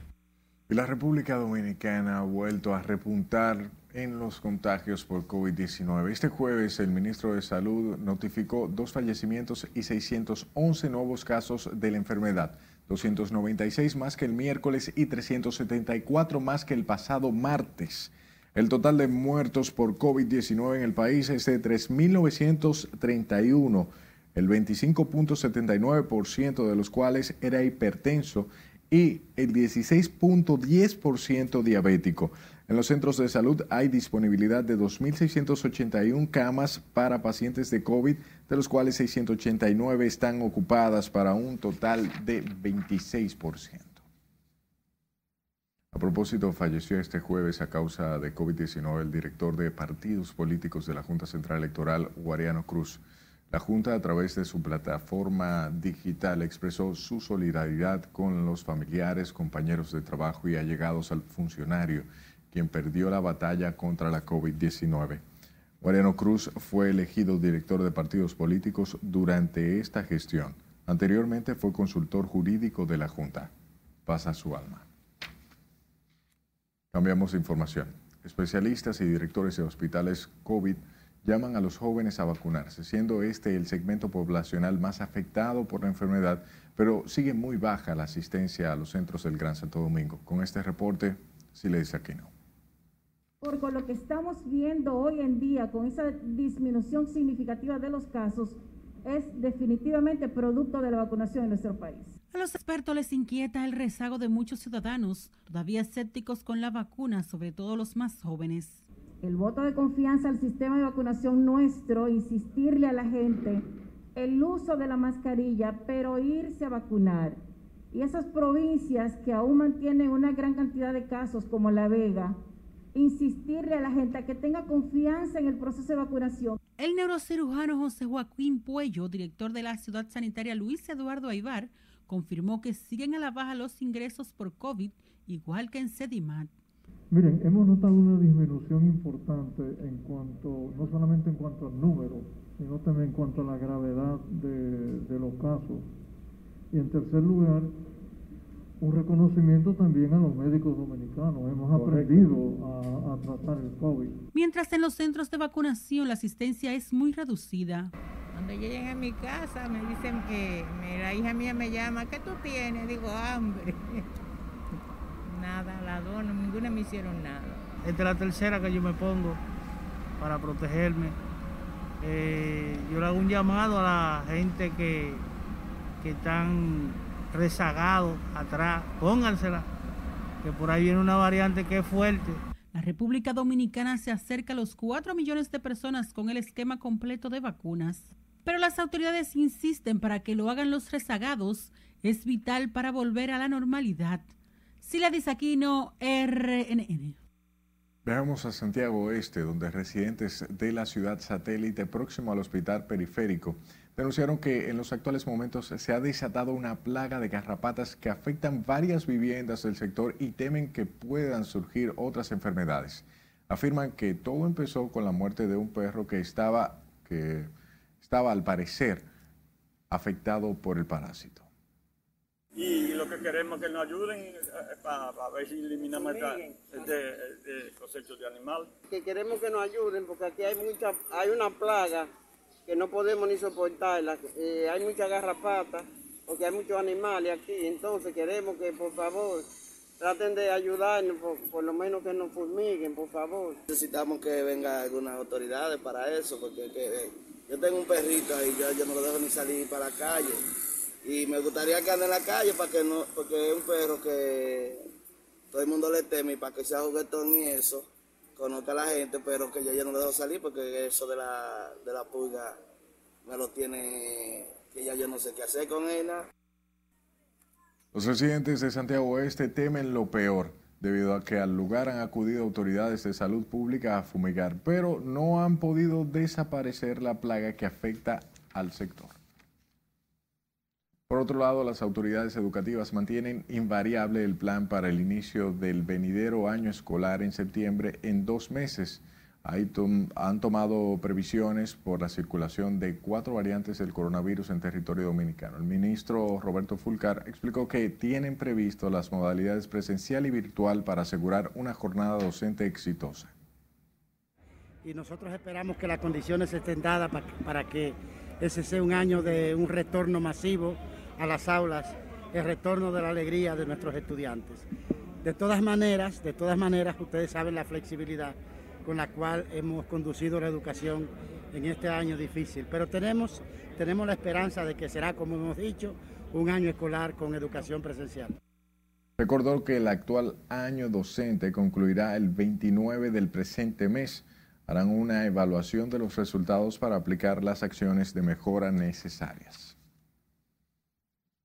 La República Dominicana ha vuelto a repuntar en los contagios por COVID-19. Este jueves el ministro de Salud notificó dos fallecimientos y 611 nuevos casos de la enfermedad. 296 más que el miércoles y 374 más que el pasado martes. El total de muertos por COVID-19 en el país es de 3.931, el 25.79% de los cuales era hipertenso y el 16.10% diabético. En los centros de salud hay disponibilidad de 2.681 camas para pacientes de COVID, de los cuales 689 están ocupadas para un total de 26%. A propósito, falleció este jueves a causa de COVID-19 el director de partidos políticos de la Junta Central Electoral, Guariano Cruz. La Junta, a través de su plataforma digital, expresó su solidaridad con los familiares, compañeros de trabajo y allegados al funcionario quien perdió la batalla contra la COVID-19. Mariano Cruz fue elegido director de partidos políticos durante esta gestión. Anteriormente fue consultor jurídico de la Junta. Pasa su alma. Cambiamos de información. Especialistas y directores de hospitales COVID llaman a los jóvenes a vacunarse, siendo este el segmento poblacional más afectado por la enfermedad, pero sigue muy baja la asistencia a los centros del Gran Santo Domingo. Con este reporte, si le dice aquí no. Por con lo que estamos viendo hoy en día, con esa disminución significativa de los casos, es definitivamente producto de la vacunación en nuestro país. A los expertos les inquieta el rezago de muchos ciudadanos, todavía escépticos con la vacuna, sobre todo los más jóvenes. el voto de confianza al sistema de vacunación nuestro, insistirle a la gente el uso de la mascarilla, pero irse a vacunar. Y esas provincias que aún mantienen una gran cantidad de casos como La Vega, insistirle a la gente a que tenga confianza en el proceso de vacunación. El neurocirujano José Joaquín Puello, director de la Ciudad Sanitaria Luis Eduardo Aibar, confirmó que siguen a la baja los ingresos por COVID, igual que en Sedimat. Miren, hemos notado una disminución importante en cuanto, no solamente en cuanto al número, sino también en cuanto a la gravedad de, de los casos. Y en tercer lugar, un reconocimiento también a los médicos dominicanos. Hemos aprendido a, a, tratar el COVID. Mientras en los centros de vacunación la asistencia es muy reducida. Cuando lleguen a mi casa me dicen que la hija mía me llama, ¿qué tú tienes? Digo, hambre. nada, las dos, ninguna me hicieron nada. Esta es la tercera que yo me pongo para protegerme. Eh, yo le hago un llamado a la gente que, que están rezagado atrás, póngansela, que por ahí viene una variante que es fuerte. La República Dominicana se acerca a los 4 millones de personas con el esquema completo de vacunas. Pero las autoridades insisten para que lo hagan los rezagados. Es vital para volver a la normalidad. Sila Disaquino, RNN. Veamos a Santiago Oeste, donde residentes de la ciudad satélite próximo al hospital periférico denunciaron que en los actuales momentos se ha desatado una plaga de garrapatas que afectan varias viviendas del sector y temen que puedan surgir otras enfermedades. Afirman que todo empezó con la muerte de un perro que estaba, que estaba al parecer afectado por el parásito. Y lo que queremos es que nos ayuden para ver si eliminamos este, este cosecho de animal. Que queremos que nos ayuden porque aquí hay mucha, hay una plaga que no podemos ni soportarla. Eh, hay mucha garrapata, porque hay muchos animales aquí, entonces queremos que por favor traten de ayudarnos, por, lo menos que nos fumiguen, por favor. Necesitamos que vengan algunas autoridades para eso, porque yo tengo un perrito ahí, yo, yo no lo dejo ni salir para la calle. Y me gustaría que ande en la calle para que no, porque es un perro que todo el mundo le teme y para que sea juguetón y eso conozca a la gente, pero que yo ya no le dejo salir porque eso de la, de la pulga me lo tiene, que ya yo no sé qué hacer con ella. Los residentes de Santiago Oeste temen lo peor, debido a que al lugar han acudido autoridades de salud pública a fumigar, pero no han podido desaparecer la plaga que afecta al sector. Por otro lado, las autoridades educativas mantienen invariable el plan para el inicio del venidero año escolar en septiembre en dos meses. Ahí han tomado previsiones por la circulación de cuatro variantes del coronavirus en territorio dominicano. El ministro Roberto Fulcar explicó que tienen previsto las modalidades presencial y virtual para asegurar una jornada docente exitosa. Y nosotros esperamos que las condiciones estén dadas para que ese sea un año de un retorno masivo a las aulas el retorno de la alegría de nuestros estudiantes. De todas maneras, de todas maneras, ustedes saben la flexibilidad con la cual hemos conducido la educación en este año difícil, pero tenemos, tenemos la esperanza de que será, como hemos dicho, un año escolar con educación presencial. Recordó que el actual año docente concluirá el 29 del presente mes. Harán una evaluación de los resultados para aplicar las acciones de mejora necesarias.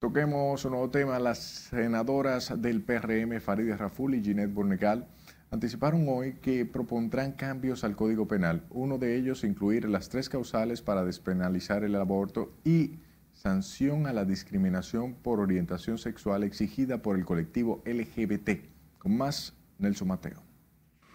Toquemos un nuevo tema. Las senadoras del PRM, Farideh Raful y Ginette Bornegal, anticiparon hoy que propondrán cambios al Código Penal. Uno de ellos incluir las tres causales para despenalizar el aborto y sanción a la discriminación por orientación sexual exigida por el colectivo LGBT. Con más, Nelson Mateo.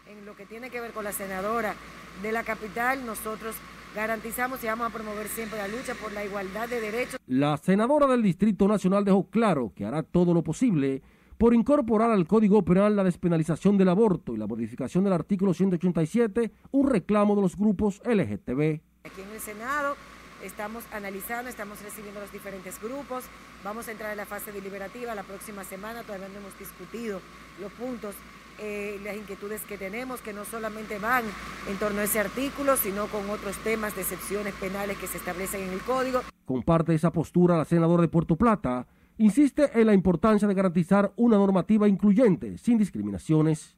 En lo que tiene que ver con la senadora de la capital, nosotros garantizamos y vamos a promover siempre la lucha por la igualdad de derechos. La senadora del Distrito Nacional dejó claro que hará todo lo posible por incorporar al Código Penal la despenalización del aborto y la modificación del artículo 187, un reclamo de los grupos LGTB. Aquí en el Senado estamos analizando, estamos recibiendo los diferentes grupos, vamos a entrar en la fase deliberativa la próxima semana, todavía no hemos discutido los puntos eh, las inquietudes que tenemos, que no solamente van en torno a ese artículo, sino con otros temas de excepciones penales que se establecen en el código. Comparte esa postura la senadora de Puerto Plata. Insiste en la importancia de garantizar una normativa incluyente, sin discriminaciones.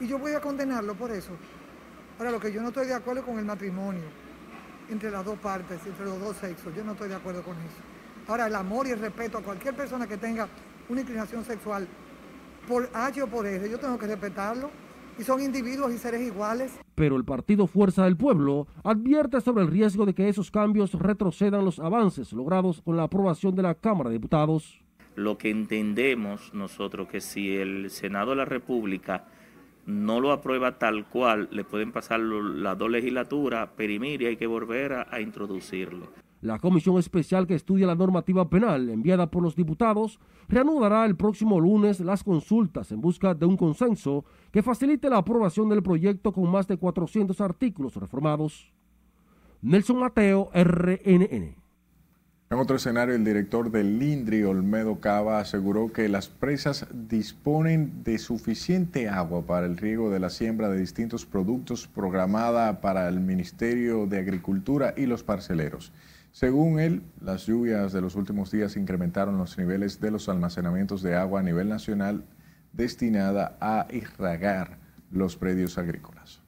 Y yo voy a condenarlo por eso, Ahora, lo que yo no estoy de acuerdo con el matrimonio entre las dos partes, entre los dos sexos, yo no estoy de acuerdo con eso. Ahora, el amor y el respeto a cualquier persona que tenga una inclinación sexual, por H o por R, yo tengo que respetarlo. Y son individuos y seres iguales. Pero el partido Fuerza del Pueblo advierte sobre el riesgo de que esos cambios retrocedan los avances logrados con la aprobación de la Cámara de Diputados. Lo que entendemos nosotros que si el Senado de la República no lo aprueba tal cual, le pueden pasar las dos legislaturas, perimir y hay que volver a, a introducirlo. La comisión especial que estudia la normativa penal enviada por los diputados reanudará el próximo lunes las consultas en busca de un consenso que facilite la aprobación del proyecto con más de 400 artículos reformados. Nelson Mateo, RNN. En otro escenario, el director del Lindri, Olmedo Cava, aseguró que las presas disponen de suficiente agua para el riego de la siembra de distintos productos programada para el Ministerio de Agricultura y los parceleros. Según él, las lluvias de los últimos días incrementaron los niveles de los almacenamientos de agua a nivel nacional destinada a irrigar los predios agrícolas.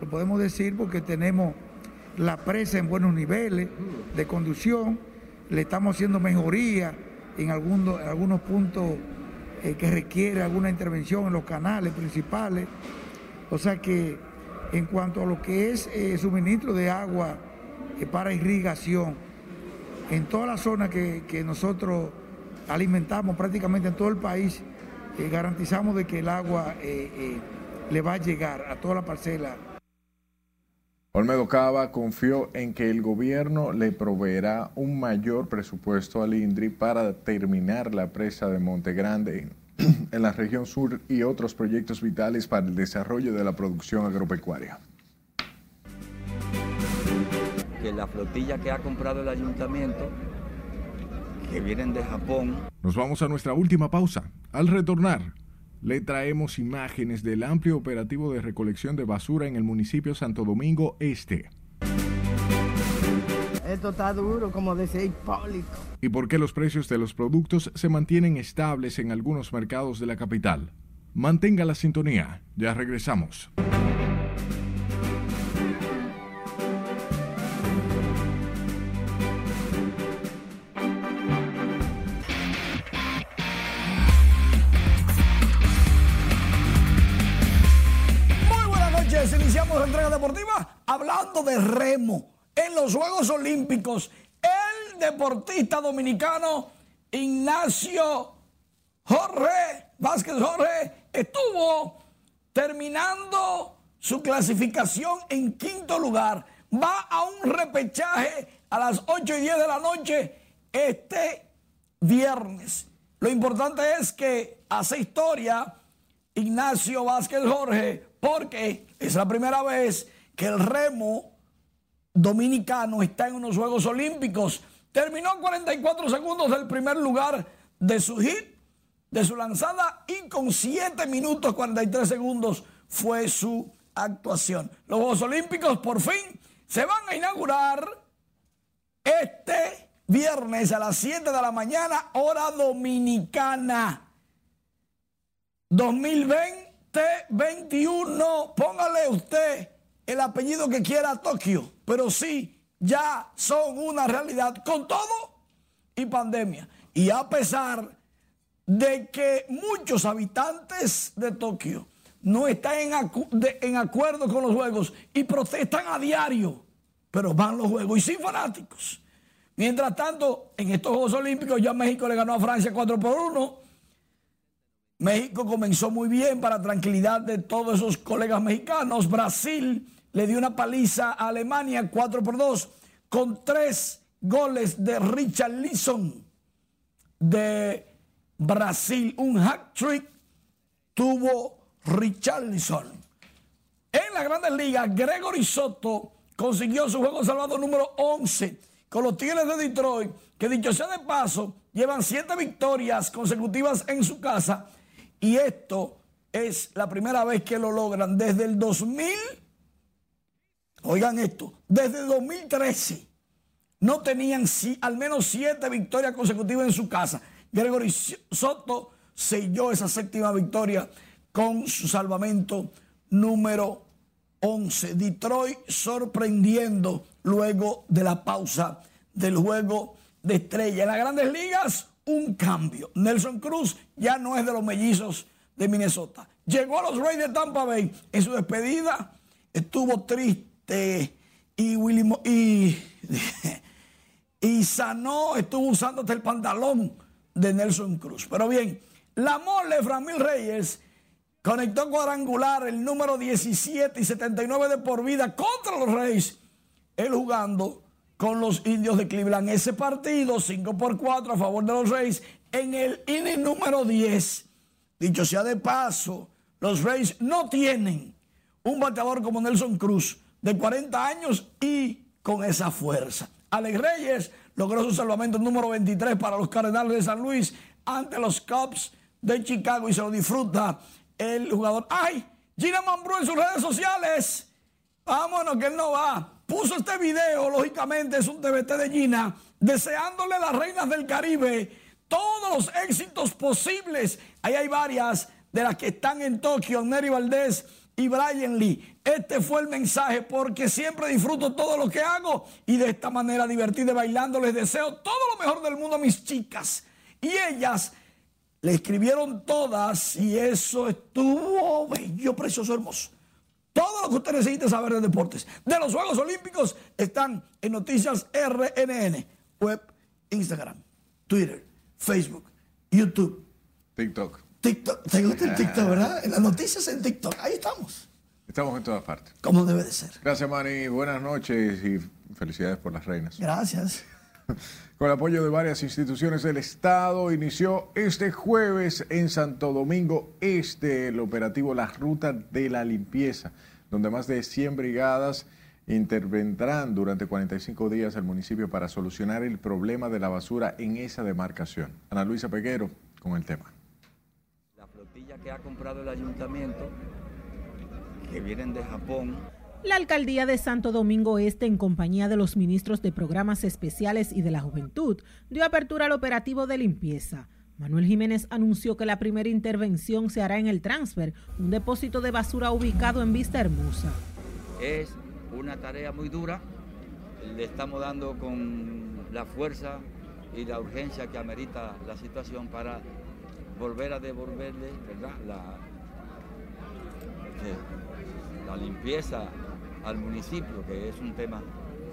Lo podemos decir porque tenemos la presa en buenos niveles de conducción, le estamos haciendo mejoría en algunos, algunos puntos eh, que requiere alguna intervención en los canales principales. O sea que en cuanto a lo que es eh, suministro de agua, para irrigación en toda la zona que, nosotros alimentamos prácticamente en todo el país, eh, garantizamos de que el agua eh, eh, le va a llegar a toda la parcela. Olmedo Cava confió en que el gobierno le proveerá un mayor presupuesto al INDRI para terminar la presa de Monte Grande en la región sur y otros proyectos vitales para el desarrollo de la producción agropecuaria que la flotilla que ha comprado el ayuntamiento, que vienen de Japón. Nos vamos a nuestra última pausa. Al retornar, le traemos imágenes del amplio operativo de recolección de basura en el municipio Santo Domingo Este. Esto está duro, como decía Hipólito. ¿Y por qué los precios de los productos se mantienen estables en algunos mercados de la capital? Mantenga la sintonía, ya regresamos. Entrega deportiva hablando de remo. En los Juegos Olímpicos, el deportista dominicano Ignacio Jorge Vázquez Jorge estuvo terminando su clasificación en quinto lugar. Va a un repechaje a las 8 y 10 de la noche este viernes. Lo importante es que hace historia Ignacio Vázquez Jorge porque es la primera vez que el remo dominicano está en unos Juegos Olímpicos. Terminó 44 segundos del primer lugar de su hit, de su lanzada, y con 7 minutos 43 segundos fue su actuación. Los Juegos Olímpicos por fin se van a inaugurar este viernes a las 7 de la mañana, hora dominicana. 2020 21, póngale usted el apellido que quiera a Tokio, pero sí, ya son una realidad con todo y pandemia. Y a pesar de que muchos habitantes de Tokio no están en, en acuerdo con los juegos y protestan a diario, pero van los juegos y sin fanáticos. Mientras tanto, en estos Juegos Olímpicos ya México le ganó a Francia 4 por 1 México comenzó muy bien para tranquilidad de todos esos colegas mexicanos. Brasil le dio una paliza a Alemania 4 por 2 con tres goles de Richard Leeson de Brasil. Un hat trick tuvo Richard Leeson. En la Grandes Ligas, Gregory Soto consiguió su juego salvado número 11 con los Tigres de Detroit, que dicho sea de paso, llevan siete victorias consecutivas en su casa y esto es la primera vez que lo logran desde el 2000. Oigan esto, desde el 2013 no tenían al menos siete victorias consecutivas en su casa. Gregory Soto selló esa séptima victoria con su salvamento número 11. Detroit sorprendiendo luego de la pausa del juego de estrella. En las grandes ligas, un cambio. Nelson Cruz ya no es de los mellizos de Minnesota. Llegó a los Rays de Tampa Bay. En su despedida estuvo triste y, Willy y, y sanó, estuvo usando hasta el pantalón de Nelson Cruz. Pero bien, la mole Framil Reyes conectó cuadrangular el número 17 y 79 de por vida contra los Reyes. Él jugando con los indios de Cleveland. Ese partido, 5 por 4 a favor de los Reyes, en el inning número 10. Dicho sea de paso, los Reyes no tienen un bateador como Nelson Cruz, de 40 años y con esa fuerza. Alex Reyes logró su salvamento número 23 para los Cardenales de San Luis ante los Cubs de Chicago y se lo disfruta el jugador. ¡Ay! Gina Mambrú en sus redes sociales. Vámonos, que él no va. Puso este video, lógicamente es un TBT de Gina, deseándole a las reinas del Caribe todos los éxitos posibles. Ahí hay varias de las que están en Tokio, Neri Valdés y Brian Lee. Este fue el mensaje porque siempre disfruto todo lo que hago y de esta manera divertida bailando les deseo todo lo mejor del mundo a mis chicas. Y ellas le escribieron todas y eso estuvo bello, precioso, hermoso. Todo lo que usted necesite saber de deportes, de los Juegos Olímpicos, están en Noticias RNN, web, Instagram, Twitter, Facebook, YouTube. TikTok. TikTok. ¿Te gusta el TikTok, verdad? En las noticias en TikTok. Ahí estamos. Estamos en todas partes. Como debe de ser. Gracias, Manny. Buenas noches y felicidades por las reinas. Gracias. Con el apoyo de varias instituciones del Estado, inició este jueves en Santo Domingo Este el operativo La Ruta de la Limpieza, donde más de 100 brigadas intervendrán durante 45 días al municipio para solucionar el problema de la basura en esa demarcación. Ana Luisa Peguero con el tema. La flotilla que ha comprado el ayuntamiento, que vienen de Japón, la alcaldía de Santo Domingo Este, en compañía de los ministros de programas especiales y de la juventud, dio apertura al operativo de limpieza. Manuel Jiménez anunció que la primera intervención se hará en el transfer, un depósito de basura ubicado en Vista Hermosa. Es una tarea muy dura, le estamos dando con la fuerza y la urgencia que amerita la situación para volver a devolverle. La, la limpieza al municipio, que es un tema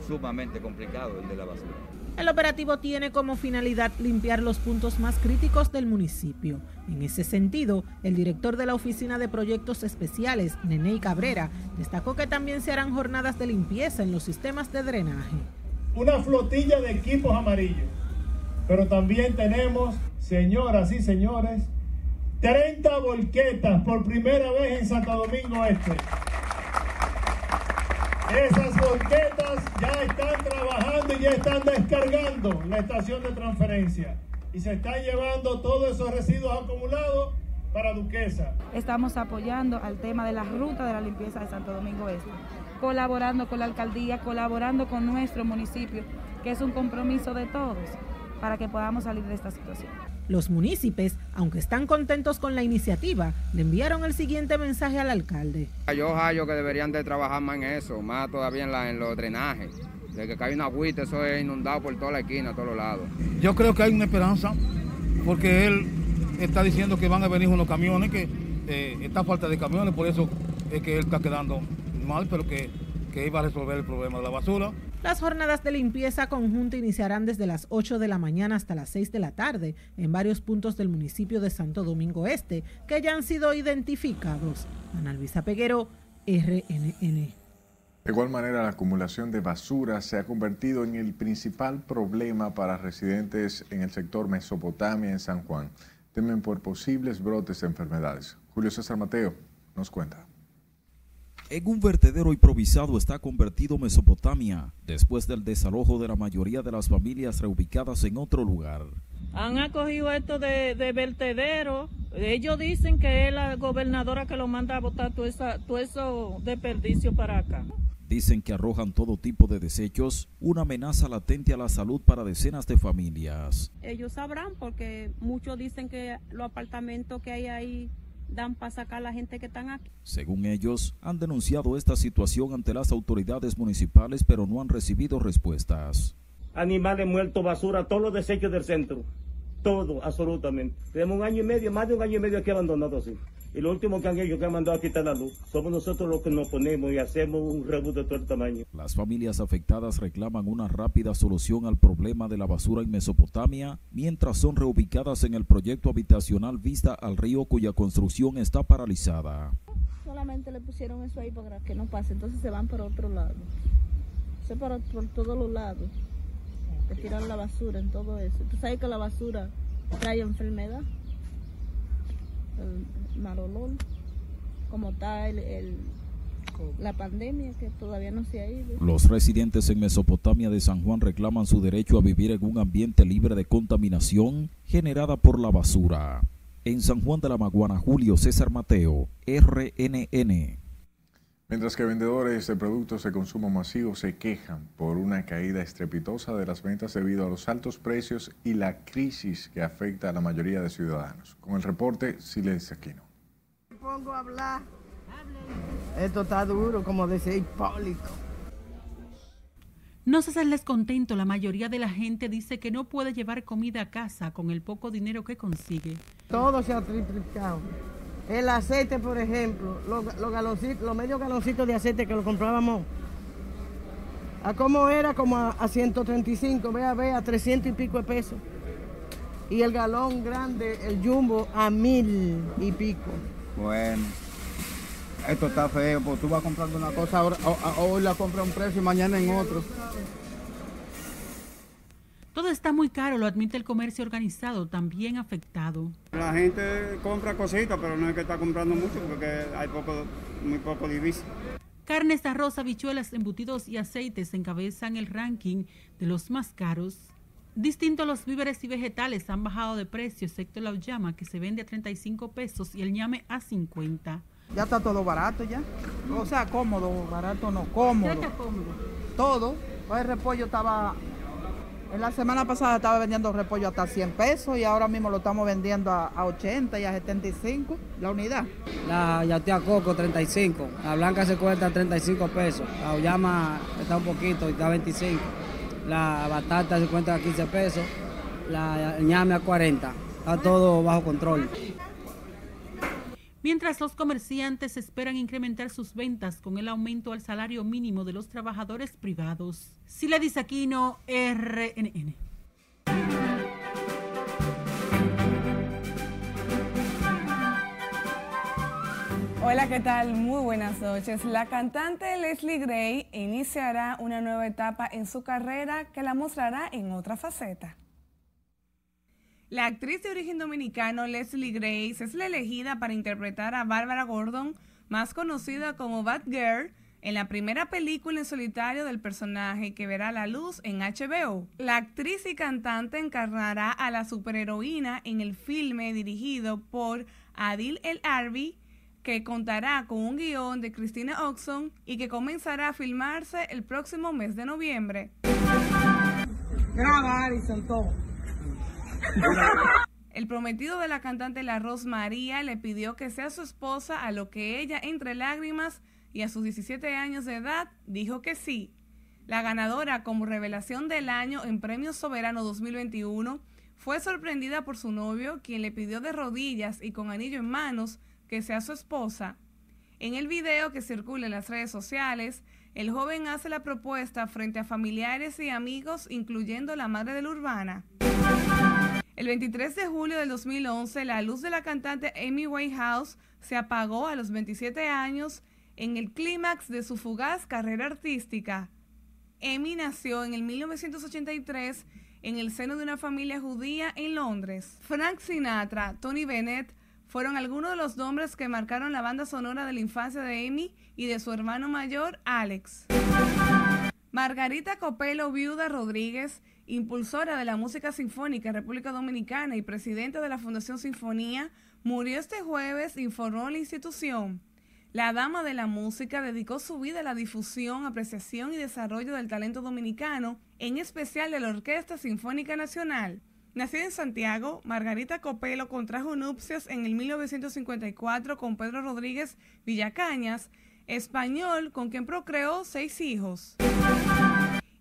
sumamente complicado, el de la basura. El operativo tiene como finalidad limpiar los puntos más críticos del municipio. En ese sentido, el director de la Oficina de Proyectos Especiales, Neney Cabrera, destacó que también se harán jornadas de limpieza en los sistemas de drenaje. Una flotilla de equipos amarillos, pero también tenemos, señoras y señores, 30 volquetas por primera vez en Santo Domingo Este. Esas volquetas ya están trabajando y ya están descargando la estación de transferencia y se están llevando todos esos residuos acumulados para Duquesa. Estamos apoyando al tema de la ruta de la limpieza de Santo Domingo Este, colaborando con la alcaldía, colaborando con nuestro municipio, que es un compromiso de todos para que podamos salir de esta situación. Los municipios, aunque están contentos con la iniciativa, le enviaron el siguiente mensaje al alcalde. Yo hallo que deberían de trabajar más en eso, más todavía en, la, en los drenajes. De que cae una agüita, eso es inundado por toda la esquina, a todos los lados. Yo creo que hay una esperanza, porque él está diciendo que van a venir unos camiones, que eh, está falta de camiones, por eso es que él está quedando mal, pero que, que iba a resolver el problema de la basura. Las jornadas de limpieza conjunta iniciarán desde las 8 de la mañana hasta las 6 de la tarde en varios puntos del municipio de Santo Domingo Este que ya han sido identificados. Ana Luisa Peguero, RNN. De igual manera, la acumulación de basura se ha convertido en el principal problema para residentes en el sector Mesopotamia en San Juan. Temen por posibles brotes de enfermedades. Julio César Mateo nos cuenta. En un vertedero improvisado está convertido Mesopotamia, después del desalojo de la mayoría de las familias reubicadas en otro lugar. Han acogido esto de, de vertedero. Ellos dicen que es la gobernadora que lo manda a botar todo, esa, todo eso desperdicio para acá. Dicen que arrojan todo tipo de desechos, una amenaza latente a la salud para decenas de familias. Ellos sabrán porque muchos dicen que los apartamentos que hay ahí dan para sacar a la gente que están aquí. Según ellos, han denunciado esta situación ante las autoridades municipales, pero no han recibido respuestas. Animales muertos, basura, todos los desechos del centro. Todo, absolutamente. Tenemos un año y medio, más de un año y medio aquí abandonado así. Y lo último que han hecho que han mandado a quitar la luz. Somos nosotros los que nos ponemos y hacemos un rebus de todo el tamaño. Las familias afectadas reclaman una rápida solución al problema de la basura en Mesopotamia, mientras son reubicadas en el proyecto habitacional Vista al Río, cuya construcción está paralizada. Solamente le pusieron eso ahí para que no pase, entonces se van por otro lado. Se para por todos los lados. De tirar la basura en todo eso. Tú sabes que la basura trae enfermedad. El mal olor. Como está el, el- la pandemia que todavía no se ha ido. Los residentes en Mesopotamia de San Juan reclaman su derecho a vivir en un ambiente libre de contaminación generada por la basura. En San Juan de la Maguana, Julio César Mateo, RNN. Mientras que vendedores de productos de consumo masivo se quejan por una caída estrepitosa de las ventas debido a los altos precios y la crisis que afecta a la mayoría de ciudadanos. Con el reporte, Silencio Aquino. pongo a hablar. Esto está duro, como decía Hipólito. No se hacerles contento, la mayoría de la gente dice que no puede llevar comida a casa con el poco dinero que consigue. Todo se ha triplicado. El aceite, por ejemplo, los, galoncitos, los medios galoncitos de aceite que lo comprábamos. ¿A cómo era? Como a, a 135, ve a ver, a 300 y pico de pesos. Y el galón grande, el jumbo, a mil y pico. Bueno, esto está feo, pues tú vas comprando una cosa, ahora, hoy la compras a un precio y mañana en otro. Todo está muy caro, lo admite el comercio organizado, también afectado. La gente compra cositas, pero no es que está comprando mucho porque hay poco, muy poco divisa. Carnes, arroz, habichuelas, embutidos y aceites encabezan el ranking de los más caros. Distinto a los víveres y vegetales han bajado de precio, excepto la uyama que se vende a 35 pesos y el ñame a 50. Ya está todo barato ya. O sea, cómodo, barato no, cómodo. ¿Qué está cómodo? Todo. Hoy el repollo estaba, la semana pasada estaba vendiendo repollo hasta 100 pesos y ahora mismo lo estamos vendiendo a, a 80 y a 75 la unidad. La yatea coco 35, la blanca se cuesta 35 pesos, la uyama está un poquito está 25, la batata se cuesta a 15 pesos, la ñame a 40, está todo bajo control. Mientras los comerciantes esperan incrementar sus ventas con el aumento al salario mínimo de los trabajadores privados. Sila Aquino, RNN. Hola, ¿qué tal? Muy buenas noches. La cantante Leslie Gray iniciará una nueva etapa en su carrera que la mostrará en otra faceta. La actriz de origen dominicano Leslie Grace es la elegida para interpretar a Barbara Gordon, más conocida como Batgirl, en la primera película en solitario del personaje que verá la luz en HBO. La actriz y cantante encarnará a la superheroína en el filme dirigido por Adil El Arbi, que contará con un guion de Christina Oxon y que comenzará a filmarse el próximo mes de noviembre. Graba, Alison, todo. El prometido de la cantante La Ros María le pidió que sea su esposa, a lo que ella, entre lágrimas y a sus 17 años de edad, dijo que sí. La ganadora como revelación del año en Premio Soberano 2021 fue sorprendida por su novio, quien le pidió de rodillas y con anillo en manos que sea su esposa. En el video que circula en las redes sociales, el joven hace la propuesta frente a familiares y amigos, incluyendo la madre de la urbana. El 23 de julio del 2011, la luz de la cantante Amy Winehouse se apagó a los 27 años en el clímax de su fugaz carrera artística. Amy nació en el 1983 en el seno de una familia judía en Londres. Frank Sinatra, Tony Bennett fueron algunos de los nombres que marcaron la banda sonora de la infancia de Amy y de su hermano mayor, Alex. Margarita Copelo Viuda Rodríguez, impulsora de la música sinfónica República Dominicana y presidenta de la Fundación Sinfonía, murió este jueves, informó la institución. La dama de la música dedicó su vida a la difusión, apreciación y desarrollo del talento dominicano, en especial de la Orquesta Sinfónica Nacional. Nacida en Santiago, Margarita Copelo contrajo nupcias en el 1954 con Pedro Rodríguez Villacañas, español con quien procreó seis hijos.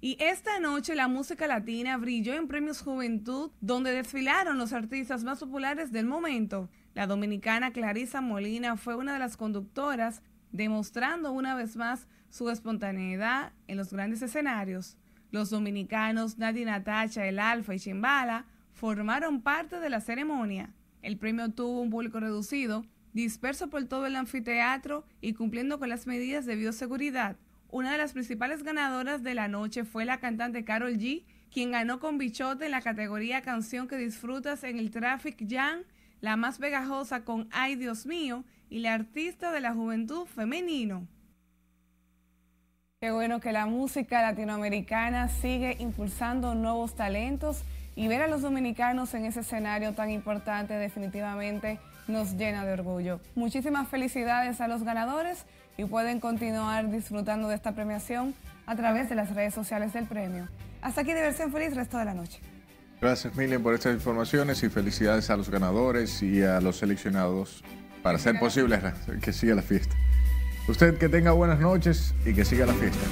Y esta noche la música latina brilló en Premios Juventud, donde desfilaron los artistas más populares del momento. La dominicana Clarisa Molina fue una de las conductoras, demostrando una vez más su espontaneidad en los grandes escenarios. Los dominicanos Nati Natacha, El Alfa y Chimbala formaron parte de la ceremonia. El premio tuvo un público reducido, disperso por todo el anfiteatro y cumpliendo con las medidas de bioseguridad. Una de las principales ganadoras de la noche fue la cantante Carol G, quien ganó con bichote en la categoría Canción que disfrutas en el Traffic Jam, la más pegajosa con Ay Dios mío y la artista de la juventud femenino. Qué bueno que la música latinoamericana sigue impulsando nuevos talentos y ver a los dominicanos en ese escenario tan importante definitivamente nos llena de orgullo. Muchísimas felicidades a los ganadores y pueden continuar disfrutando de esta premiación a través de las redes sociales del premio. Hasta aquí diversión feliz resto de la noche. Gracias Miriam por estas informaciones y felicidades a los ganadores y a los seleccionados para hacer posible que siga la fiesta. Usted que tenga buenas noches y que siga la fiesta.